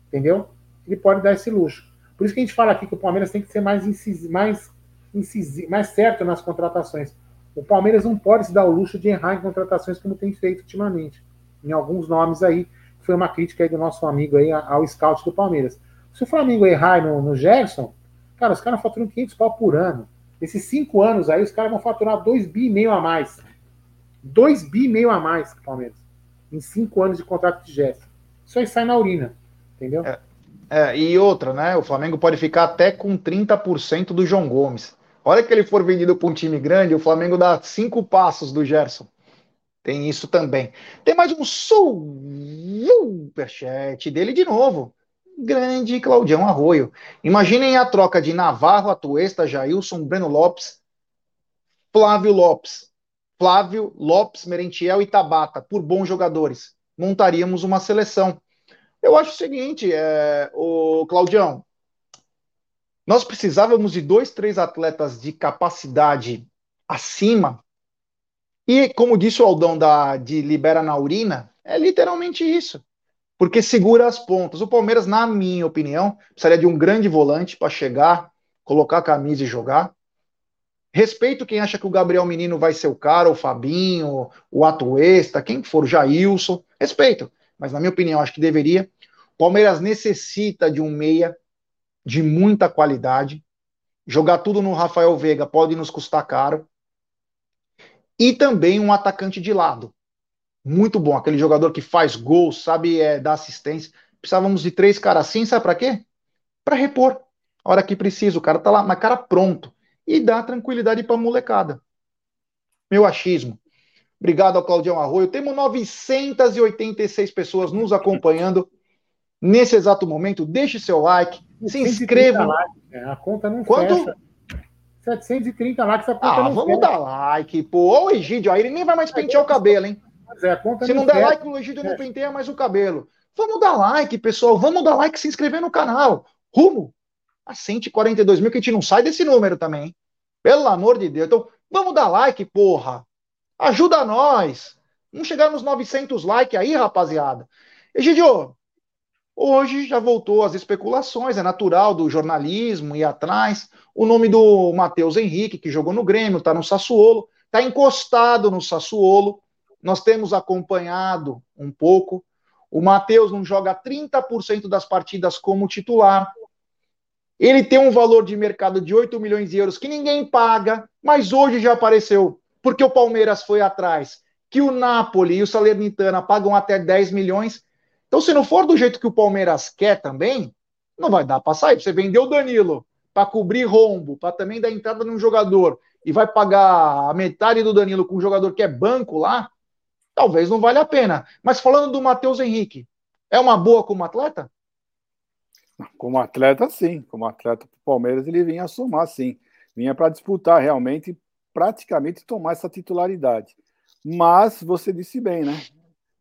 Speaker 4: Entendeu? Ele pode dar esse luxo. Por isso que a gente fala aqui que o Palmeiras tem que ser mais, incisi, mais, incisi, mais certo nas contratações. O Palmeiras não pode se dar o luxo de errar em contratações como tem feito ultimamente. Em alguns nomes aí, foi uma crítica aí do nosso amigo aí ao scout do Palmeiras. Se o Flamengo errar no, no Gerson, cara, os caras faturam 500 pau por ano. Esses cinco anos aí, os caras vão faturar 2 bi e meio a mais. 2 bi e meio a mais Palmeiras. Em cinco anos de contrato de Gerson. Isso aí sai na urina. Entendeu?
Speaker 1: É, é, e outra, né? O Flamengo pode ficar até com 30% do João Gomes. Hora que ele for vendido para um time grande, o Flamengo dá cinco passos do Gerson. Tem isso também. Tem mais um superchat dele de novo. Grande Claudião Arroio. Imaginem a troca de Navarro, Atuesta, Jailson, Breno Lopes, Flávio Lopes, Flávio Lopes, Merentiel e Tabata, por bons jogadores. Montaríamos uma seleção. Eu acho o seguinte, é, o Claudião, nós precisávamos de dois, três atletas de capacidade acima. E, como disse o Aldão da, de Libera na Urina, é literalmente isso. Porque segura as pontas. O Palmeiras, na minha opinião, precisaria de um grande volante para chegar, colocar a camisa e jogar. Respeito quem acha que o Gabriel Menino vai ser o cara, o Fabinho, o Atuesta, quem for, o Jailson. Respeito. Mas, na minha opinião, acho que deveria. Palmeiras necessita de um meia de muita qualidade. Jogar tudo no Rafael Veiga pode nos custar caro. E também um atacante de lado. Muito bom, aquele jogador que faz gol, sabe é, dar assistência. Precisávamos de três caras assim, sabe para quê? Para repor. A hora que precisa, o cara tá lá, mas cara pronto. E dá tranquilidade para molecada. Meu achismo. Obrigado ao Claudião Arroio. Temos 986 pessoas nos acompanhando nesse exato momento. Deixe seu like, se inscreva.
Speaker 4: É, a conta não
Speaker 1: Quanto?
Speaker 4: fecha. 730 likes, a conta
Speaker 1: ah,
Speaker 4: não
Speaker 1: vamos
Speaker 4: fecha.
Speaker 1: dar like, pô. Ô, Egídio, aí ele nem vai mais pentear o cabelo, hein?
Speaker 4: Mas é, a conta
Speaker 1: Se não
Speaker 4: não
Speaker 1: der
Speaker 4: fecha.
Speaker 1: like, o Egídio não penteia mais o cabelo. Vamos dar like, pessoal. Vamos dar like e se inscrever no canal. Rumo a 142 mil, que a gente não sai desse número também, hein? Pelo amor de Deus. Então, vamos dar like, porra. Ajuda nós. Vamos chegar nos 900 likes aí, rapaziada. Egidio, hoje já voltou as especulações, é natural do jornalismo ir atrás. O nome do Matheus Henrique, que jogou no Grêmio, tá no Sassuolo, tá encostado no Sassuolo. Nós temos acompanhado um pouco. O Matheus não joga 30% das partidas como titular. Ele tem um valor de mercado de 8 milhões de euros que ninguém paga, mas hoje já apareceu, porque o Palmeiras foi atrás, que o Napoli e o Salernitana pagam até 10 milhões. Então, se não for do jeito que o Palmeiras quer também, não vai dar para sair. Você vendeu o Danilo para cobrir rombo, para também dar entrada num jogador e vai pagar a metade do Danilo com um jogador que é banco lá, talvez não valha a pena. Mas falando do Matheus Henrique, é uma boa como atleta?
Speaker 3: Como atleta, sim. Como atleta do Palmeiras, ele vinha a somar, sim. Vinha para disputar realmente, praticamente tomar essa titularidade. Mas você disse bem, né?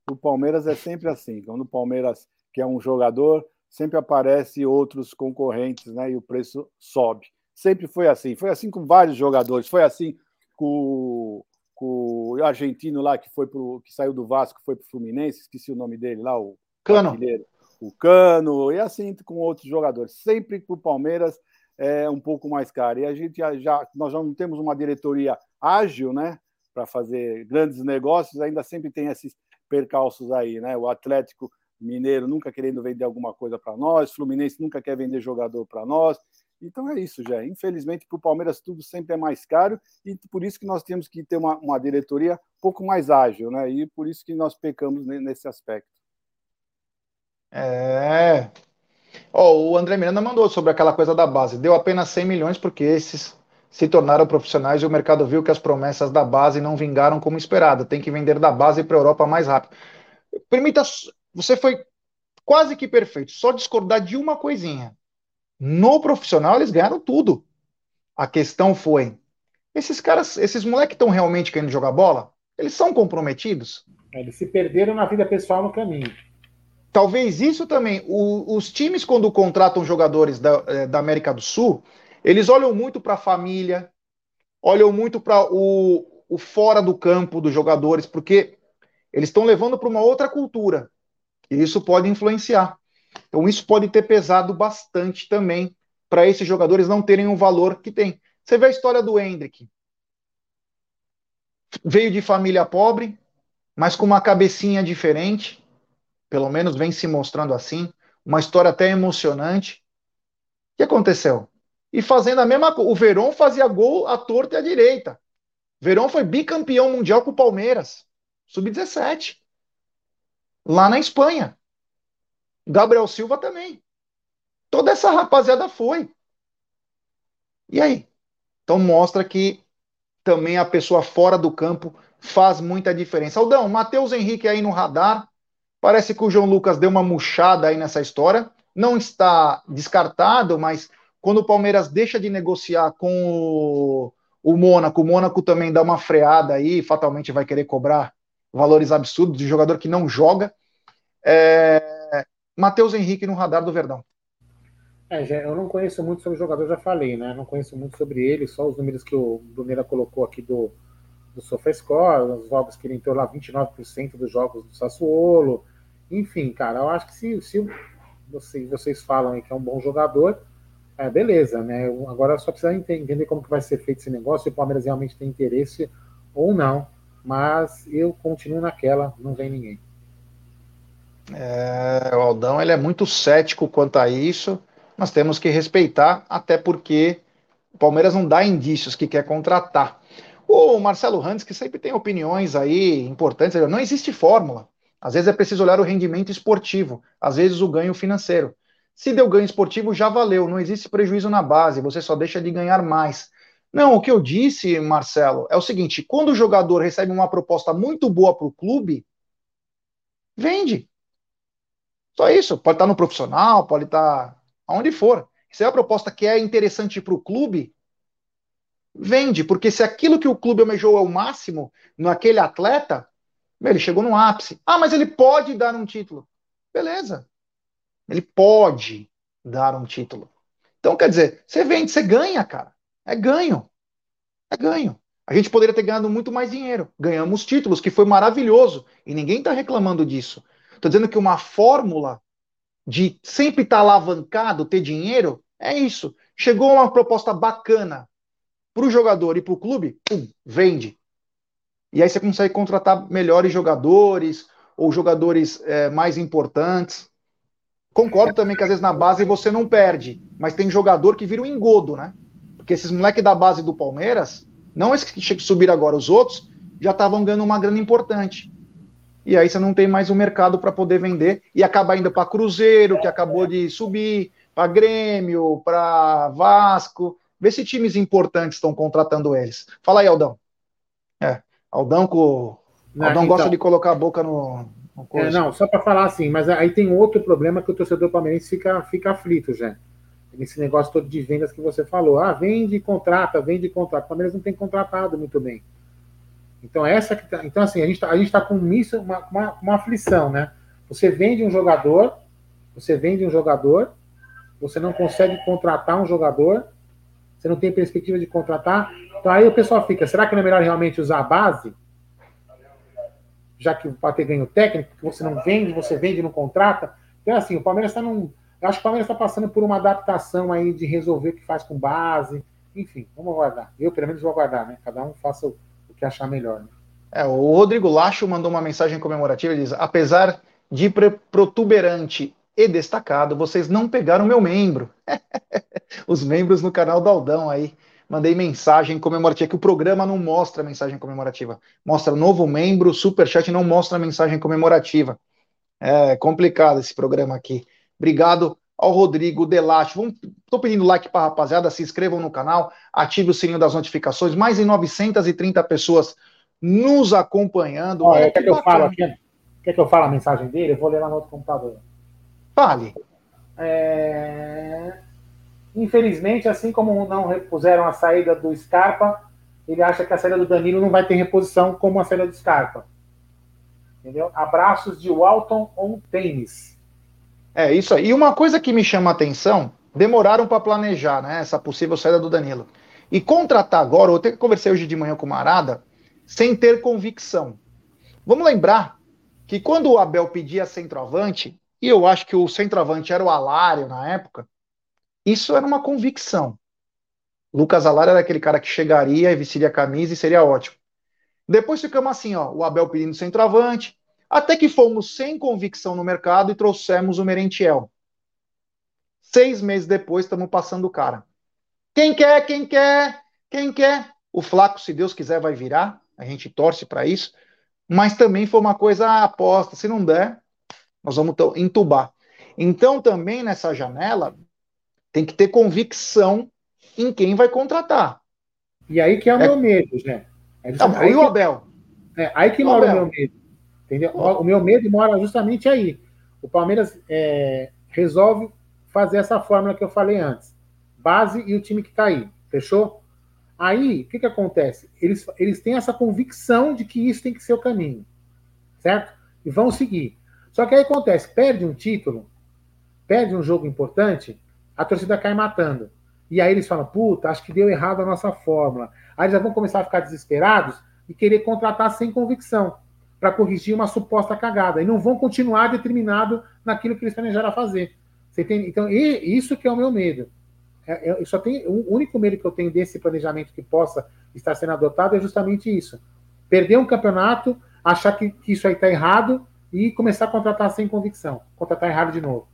Speaker 3: O Palmeiras é sempre assim. Quando o Palmeiras quer um jogador, sempre aparece outros concorrentes, né? E o preço sobe. Sempre foi assim. Foi assim com vários jogadores. Foi assim com, com o argentino lá que foi pro, que saiu do Vasco, foi para o Fluminense, esqueci o nome dele lá, o
Speaker 1: Cano.
Speaker 3: O Cano, e assim com outros jogadores. Sempre para o Palmeiras é um pouco mais caro. E a gente já, já, nós já não temos uma diretoria ágil, né? Para fazer grandes negócios, ainda sempre tem esses percalços aí, né? O Atlético Mineiro nunca querendo vender alguma coisa para nós, Fluminense nunca quer vender jogador para nós. Então é isso, já. Infelizmente, para o Palmeiras tudo sempre é mais caro e por isso que nós temos que ter uma, uma diretoria um pouco mais ágil, né? E por isso que nós pecamos nesse aspecto.
Speaker 1: É. Oh, o André Miranda mandou sobre aquela coisa da base. Deu apenas 100 milhões porque esses se tornaram profissionais e o mercado viu que as promessas da base não vingaram como esperado. Tem que vender da base para a Europa mais rápido. Permita, você foi quase que perfeito. Só discordar de uma coisinha. No profissional eles ganharam tudo. A questão foi: esses caras, esses moleques estão realmente querendo jogar bola? Eles são comprometidos?
Speaker 4: Eles se perderam na vida pessoal no caminho.
Speaker 1: Talvez isso também. O, os times, quando contratam jogadores da, é, da América do Sul, eles olham muito para a família, olham muito para o, o fora do campo dos jogadores, porque eles estão levando para uma outra cultura. E isso pode influenciar. Então, isso pode ter pesado bastante também para esses jogadores não terem o valor que tem. Você vê a história do Hendrick. Veio de família pobre, mas com uma cabecinha diferente pelo menos vem se mostrando assim, uma história até emocionante. O que aconteceu? E fazendo a mesma coisa, o Verón fazia gol à torta e à direita. Verón foi bicampeão mundial com o Palmeiras, sub-17, lá na Espanha. Gabriel Silva também. Toda essa rapaziada foi. E aí? Então mostra que também a pessoa fora do campo faz muita diferença. Aldão, Matheus Henrique aí no radar, Parece que o João Lucas deu uma murchada aí nessa história. Não está descartado, mas quando o Palmeiras deixa de negociar com o, o Mônaco, o Mônaco também dá uma freada aí, fatalmente vai querer cobrar valores absurdos de jogador que não joga. É... Matheus Henrique no radar do Verdão.
Speaker 4: É, eu não conheço muito sobre o jogador, já falei, né? Não conheço muito sobre ele, só os números que o Brunera colocou aqui do, do SofaScore, os jogos que ele entrou lá, 29% dos jogos do Sassuolo, enfim, cara, eu acho que se, se vocês, vocês falam aí que é um bom jogador, é, beleza, né? Agora só precisa entender como que vai ser feito esse negócio, se o Palmeiras realmente tem interesse ou não. Mas eu continuo naquela, não vem ninguém.
Speaker 1: É, o Aldão ele é muito cético quanto a isso, mas temos que respeitar, até porque o Palmeiras não dá indícios que quer contratar. O Marcelo Randes, que sempre tem opiniões aí importantes, não existe fórmula. Às vezes é preciso olhar o rendimento esportivo, às vezes o ganho financeiro. Se deu ganho esportivo, já valeu, não existe prejuízo na base, você só deixa de ganhar mais. Não, o que eu disse, Marcelo, é o seguinte: quando o jogador recebe uma proposta muito boa para o clube, vende. Só isso. Pode estar no profissional, pode estar aonde for. Se é a proposta que é interessante para o clube, vende. Porque se aquilo que o clube almejou é o máximo naquele atleta, ele chegou no ápice. Ah, mas ele pode dar um título. Beleza. Ele pode dar um título. Então, quer dizer, você vende, você ganha, cara. É ganho. É ganho. A gente poderia ter ganhado muito mais dinheiro. Ganhamos títulos, que foi maravilhoso. E ninguém está reclamando disso. Estou dizendo que uma fórmula de sempre estar tá alavancado, ter dinheiro, é isso. Chegou uma proposta bacana para o jogador e para o clube, pum, vende. E aí você consegue contratar melhores jogadores ou jogadores é, mais importantes. Concordo também que às vezes na base você não perde, mas tem jogador que vira um engodo, né? Porque esses moleques da base do Palmeiras, não esses que subiram agora, os outros, já estavam ganhando uma grana importante. E aí você não tem mais o um mercado para poder vender e acaba indo para Cruzeiro, que acabou de subir, para Grêmio, para Vasco. Vê se times importantes estão contratando eles. Fala aí, Aldão. Aldão, co... Aldão gosta então... de colocar a boca no,
Speaker 4: É, não, só para falar assim, mas aí tem outro problema que o torcedor palmeirense fica, fica aflito, já. Nesse negócio todo de vendas que você falou. Ah, vende e contrata, vende e contrata. O Palmeiras não tem contratado muito bem. Então, essa que tá, então assim, a gente está tá com isso, uma, uma, uma aflição, né? Você vende um jogador, você vende um jogador, você não consegue contratar um jogador, você não tem perspectiva de contratar. Então aí o pessoal fica, será que não é melhor realmente usar a base? Já que para ter ganho técnico, que você não vende, você vende e não contrata. Então, assim, o Palmeiras está num. Eu acho que o Palmeiras está passando por uma adaptação aí de resolver o que faz com base. Enfim, vamos aguardar. Eu, pelo menos, vou aguardar, né? Cada um faça o, o que achar melhor. Né?
Speaker 1: É, o Rodrigo Lacho mandou uma mensagem comemorativa. Ele diz: apesar de protuberante e destacado, vocês não pegaram meu membro. Os membros no canal do Aldão aí. Mandei mensagem comemorativa, que o programa não mostra mensagem comemorativa. Mostra novo membro, superchat não mostra mensagem comemorativa. É complicado esse programa aqui. Obrigado ao Rodrigo Delate. Estou pedindo like para a rapaziada, se inscrevam no canal, ative o sininho das notificações. Mais de 930 pessoas nos acompanhando.
Speaker 4: Olha, quer que, que eu falo aqui? Quer que eu fale a mensagem dele? Eu vou ler lá no outro computador.
Speaker 1: Fale.
Speaker 4: É... Infelizmente, assim como não repuseram a saída do Scarpa, ele acha que a saída do Danilo não vai ter reposição como a saída do Scarpa. Entendeu? Abraços de Walton on Tênis.
Speaker 1: É isso aí. E uma coisa que me chama a atenção, demoraram para planejar né, essa possível saída do Danilo. E contratar agora, eu até conversei hoje de manhã com o Marada, sem ter convicção. Vamos lembrar que quando o Abel pedia centroavante, e eu acho que o centroavante era o Alário na época, isso era uma convicção. Lucas Alário era aquele cara que chegaria e vestiria a camisa e seria ótimo. Depois ficamos assim, ó, o Abel pedindo centroavante, até que fomos sem convicção no mercado e trouxemos o Merentiel. Seis meses depois, estamos passando o cara. Quem quer, quem quer, quem quer? O Flaco, se Deus quiser, vai virar. A gente torce para isso. Mas também foi uma coisa aposta. Se não der, nós vamos entubar. Então, também nessa janela, tem que ter convicção em quem vai contratar.
Speaker 4: E aí que é o é... meu medo, né?
Speaker 1: É tá, aí, o Abel.
Speaker 4: É, aí que o mora Abel. o meu medo. Entendeu? O meu medo mora justamente aí. O Palmeiras é, resolve fazer essa fórmula que eu falei antes. Base e o time que está aí. Fechou? Aí, o que, que acontece? Eles, eles têm essa convicção de que isso tem que ser o caminho. Certo? E vão seguir. Só que aí acontece, perde um título, perde um jogo importante, a torcida cai matando. E aí eles falam, puta, acho que deu errado a nossa fórmula. Aí eles já vão começar a ficar desesperados e querer contratar sem convicção para corrigir uma suposta cagada. E não vão continuar determinado naquilo que eles planejaram fazer. Você tem, então, isso que é o meu medo. É, é, eu só tenho, o único medo que eu tenho desse planejamento que possa estar sendo adotado é justamente isso. Perder um campeonato, achar que, que isso aí está errado e começar a contratar sem convicção. Contratar errado de novo.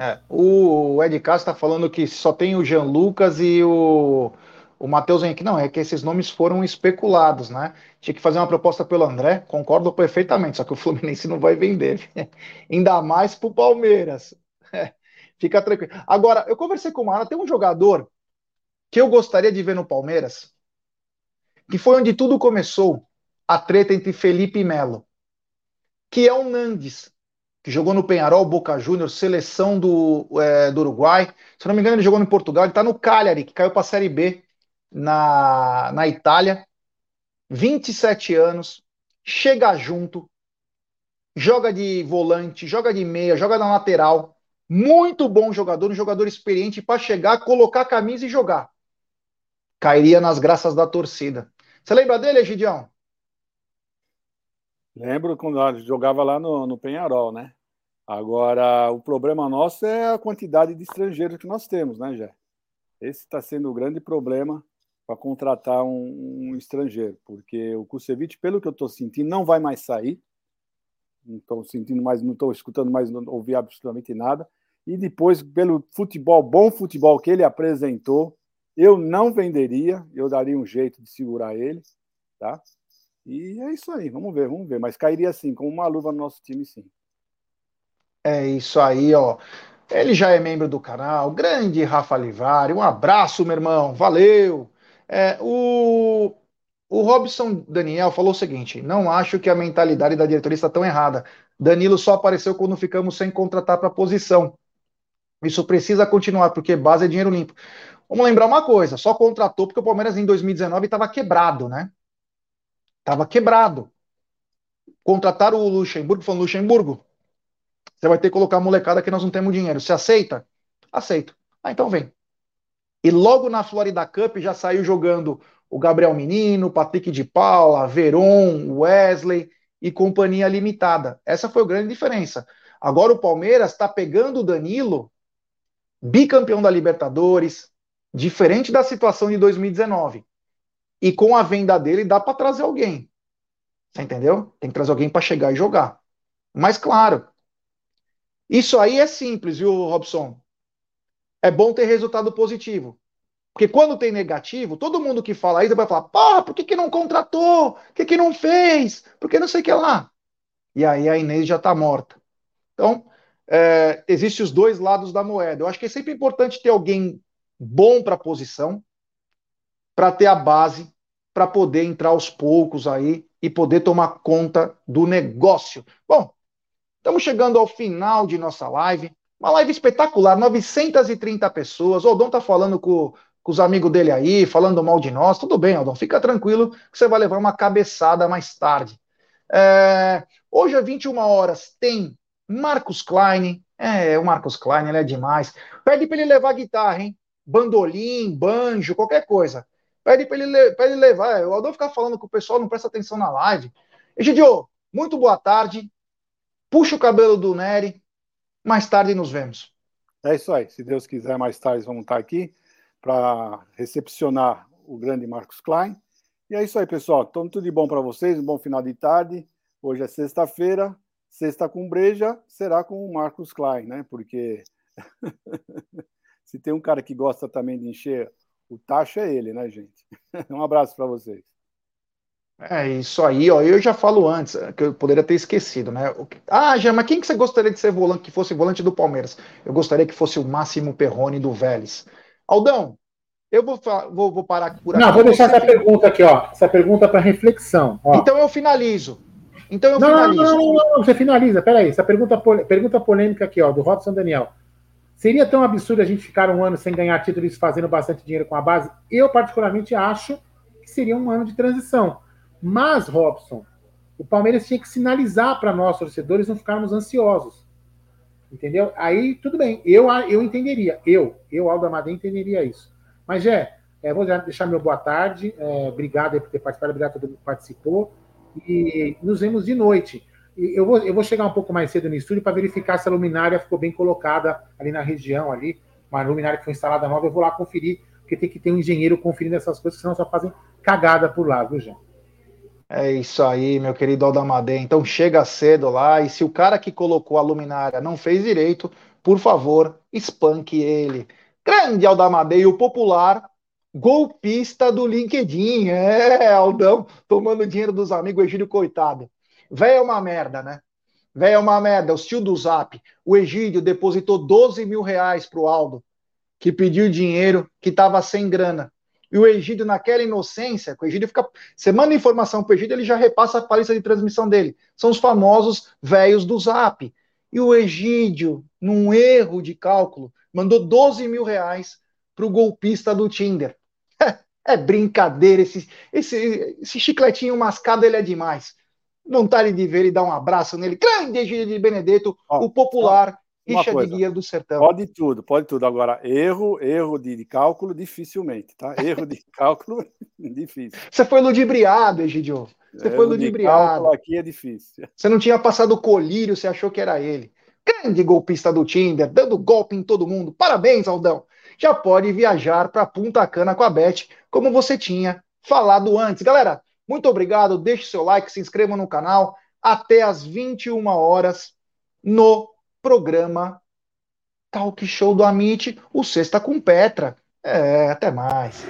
Speaker 1: É, o Ed Castro está falando que só tem o Jean Lucas e o, o Matheus Henrique. Não, é que esses nomes foram especulados, né? Tinha que fazer uma proposta pelo André, concordo perfeitamente, só que o Fluminense não vai vender. Ainda mais para o Palmeiras. Fica tranquilo. Agora, eu conversei com o Mara, tem um jogador que eu gostaria de ver no Palmeiras, que foi onde tudo começou, a treta entre Felipe e Melo que é o Nandes, que jogou no Penharol, Boca Juniors, seleção do, é, do Uruguai. Se não me engano, ele jogou no Portugal, ele está no Cagliari, que caiu para a Série B na, na Itália. 27 anos, chega junto, joga de volante, joga de meia, joga na lateral. Muito bom jogador, um jogador experiente para chegar, colocar a camisa e jogar. Cairia nas graças da torcida. Você lembra dele, Egidião?
Speaker 3: Lembro quando jogava lá no, no Penharol, né? Agora, o problema nosso é a quantidade de estrangeiros que nós temos, né, Jé? Esse está sendo o grande problema para contratar um, um, estrangeiro, porque o Kusevich, pelo que eu estou sentindo, não vai mais sair. Não estou sentindo mais, não estou escutando mais, não ouvi absolutamente nada. E depois, pelo futebol, bom futebol que ele apresentou, eu não venderia, eu daria um jeito de segurar ele, tá? E é isso aí, vamos ver, vamos ver. Mas cairia assim, com uma luva no nosso time, sim.
Speaker 1: É isso aí, ó. Ele já é membro do canal, grande Rafa Livari. Um abraço, meu irmão, valeu. É, o, o Robson Daniel falou o seguinte: não acho que a mentalidade da diretoria está tão errada. Danilo só apareceu quando ficamos sem contratar para posição. Isso precisa continuar, porque base é dinheiro limpo. Vamos lembrar uma coisa: só contratou porque o Palmeiras em 2019 estava quebrado, né? Estava quebrado. Contrataram o Luxemburgo, falando Luxemburgo, você vai ter que colocar a molecada que nós não temos dinheiro. Você aceita? Aceito. Ah, então vem. E logo na Florida Cup já saiu jogando o Gabriel Menino, Patrick de Paula, Veron, Wesley e companhia limitada. Essa foi a grande diferença. Agora o Palmeiras está pegando o Danilo, bicampeão da Libertadores, diferente da situação de 2019. E com a venda dele dá para trazer alguém. Você entendeu? Tem que trazer alguém para chegar e jogar. Mas claro, isso aí é simples, viu, Robson? É bom ter resultado positivo. Porque quando tem negativo, todo mundo que fala isso vai falar: pá, por que, que não contratou? Por que, que não fez? Por que não sei o que lá? E aí a Inês já está morta. Então, é, existem os dois lados da moeda. Eu acho que é sempre importante ter alguém bom para a posição, para ter a base, para poder entrar aos poucos aí e poder tomar conta do negócio. Bom, estamos chegando ao final de nossa live. Uma live espetacular, 930 pessoas. O Aldon tá falando com, com, os amigos dele aí, falando mal de nós. Tudo bem, Aldon, fica tranquilo que você vai levar uma cabeçada mais tarde. É, hoje, às 21 horas, tem Marcos Klein. É, o Marcos Klein, ele é demais. Pede para ele levar guitarra, hein? Bandolim, banjo, qualquer coisa. Pede para ele, ele levar. O Aldon ficar falando que o pessoal não presta atenção na live. Egidio, muito boa tarde. Puxa o cabelo do Nery mais tarde nos vemos.
Speaker 3: É isso aí. Se Deus quiser, mais tarde vamos estar aqui para recepcionar o grande Marcos Klein. E é isso aí, pessoal. Então, tudo de bom para vocês. Um bom final de tarde. Hoje é sexta-feira. Sexta com breja será com o Marcos Klein, né? Porque se tem um cara que gosta também de encher o tacho, é ele, né, gente? um abraço para vocês.
Speaker 1: É isso aí, ó. Eu já falo antes, é, que eu poderia ter esquecido, né? Ah, já, mas quem que você gostaria de ser volante, que fosse volante do Palmeiras? Eu gostaria que fosse o Máximo Perrone do Vélez. Aldão, eu vou, vou, vou parar por
Speaker 4: aqui. Não, vou deixar essa pergunta aqui, ó. Essa pergunta para reflexão. Ó.
Speaker 1: Então eu finalizo. Então eu
Speaker 4: não, finalizo. Não, não, não, não, você finaliza. Peraí, essa pergunta, pergunta polêmica aqui, ó, do Robson Daniel. Seria tão absurdo a gente ficar um ano sem ganhar títulos fazendo bastante dinheiro com a base? Eu, particularmente, acho que seria um ano de transição. Mas, Robson, o Palmeiras tinha que sinalizar para nós, torcedores, não ficarmos ansiosos. Entendeu? Aí, tudo bem. Eu, eu entenderia. Eu, eu, Aldo Amadei, entenderia isso. Mas, Jé, é, vou deixar meu boa tarde. É, obrigado por ter participado. Obrigado a todo mundo que participou. E nos vemos de noite. Eu, vou, eu vou chegar um pouco mais cedo no estúdio para verificar se a luminária ficou bem colocada ali na região, ali. Uma luminária que foi instalada nova. Eu vou lá conferir, porque tem que ter um engenheiro conferindo essas coisas, senão só fazem cagada por lá, viu, Jean?
Speaker 1: É isso aí, meu querido Aldamadei. Então chega cedo lá e se o cara que colocou a luminária não fez direito, por favor, espanque ele. Grande Aldamadei, o popular golpista do LinkedIn. É, Aldão, tomando dinheiro dos amigos, o Egídio, coitado. Véio é uma merda, né? Véio é uma merda, o tio do Zap. O Egídio depositou 12 mil reais pro Aldo, que pediu dinheiro, que tava sem grana. E o Egídio, naquela inocência, o Egídio fica. Você manda informação para o Egídio, ele já repassa a lista de transmissão dele. São os famosos velhos do Zap. E o Egídio, num erro de cálculo, mandou 12 mil reais para o golpista do Tinder. É, brincadeira, esse, esse, esse chicletinho mascado ele é demais. Vontade de ver ele dar um abraço nele. Grande Egídio de Benedetto, o popular Richa de Guia do Sertão.
Speaker 3: Pode tudo, pode tudo. Agora, erro, erro de, de cálculo, dificilmente, tá? Erro de cálculo, difícil.
Speaker 1: Você foi ludibriado, Egidio. Você erro foi ludibriado.
Speaker 3: aqui é difícil.
Speaker 1: Você não tinha passado o colírio, você achou que era ele. Grande golpista do Tinder, dando golpe em todo mundo. Parabéns, Aldão. Já pode viajar para Punta Cana com a Beth, como você tinha falado antes. Galera, muito obrigado. Deixe seu like, se inscreva no canal. Até às 21 horas no programa Talk Show do Amit, o Sexta com Petra. É, até mais.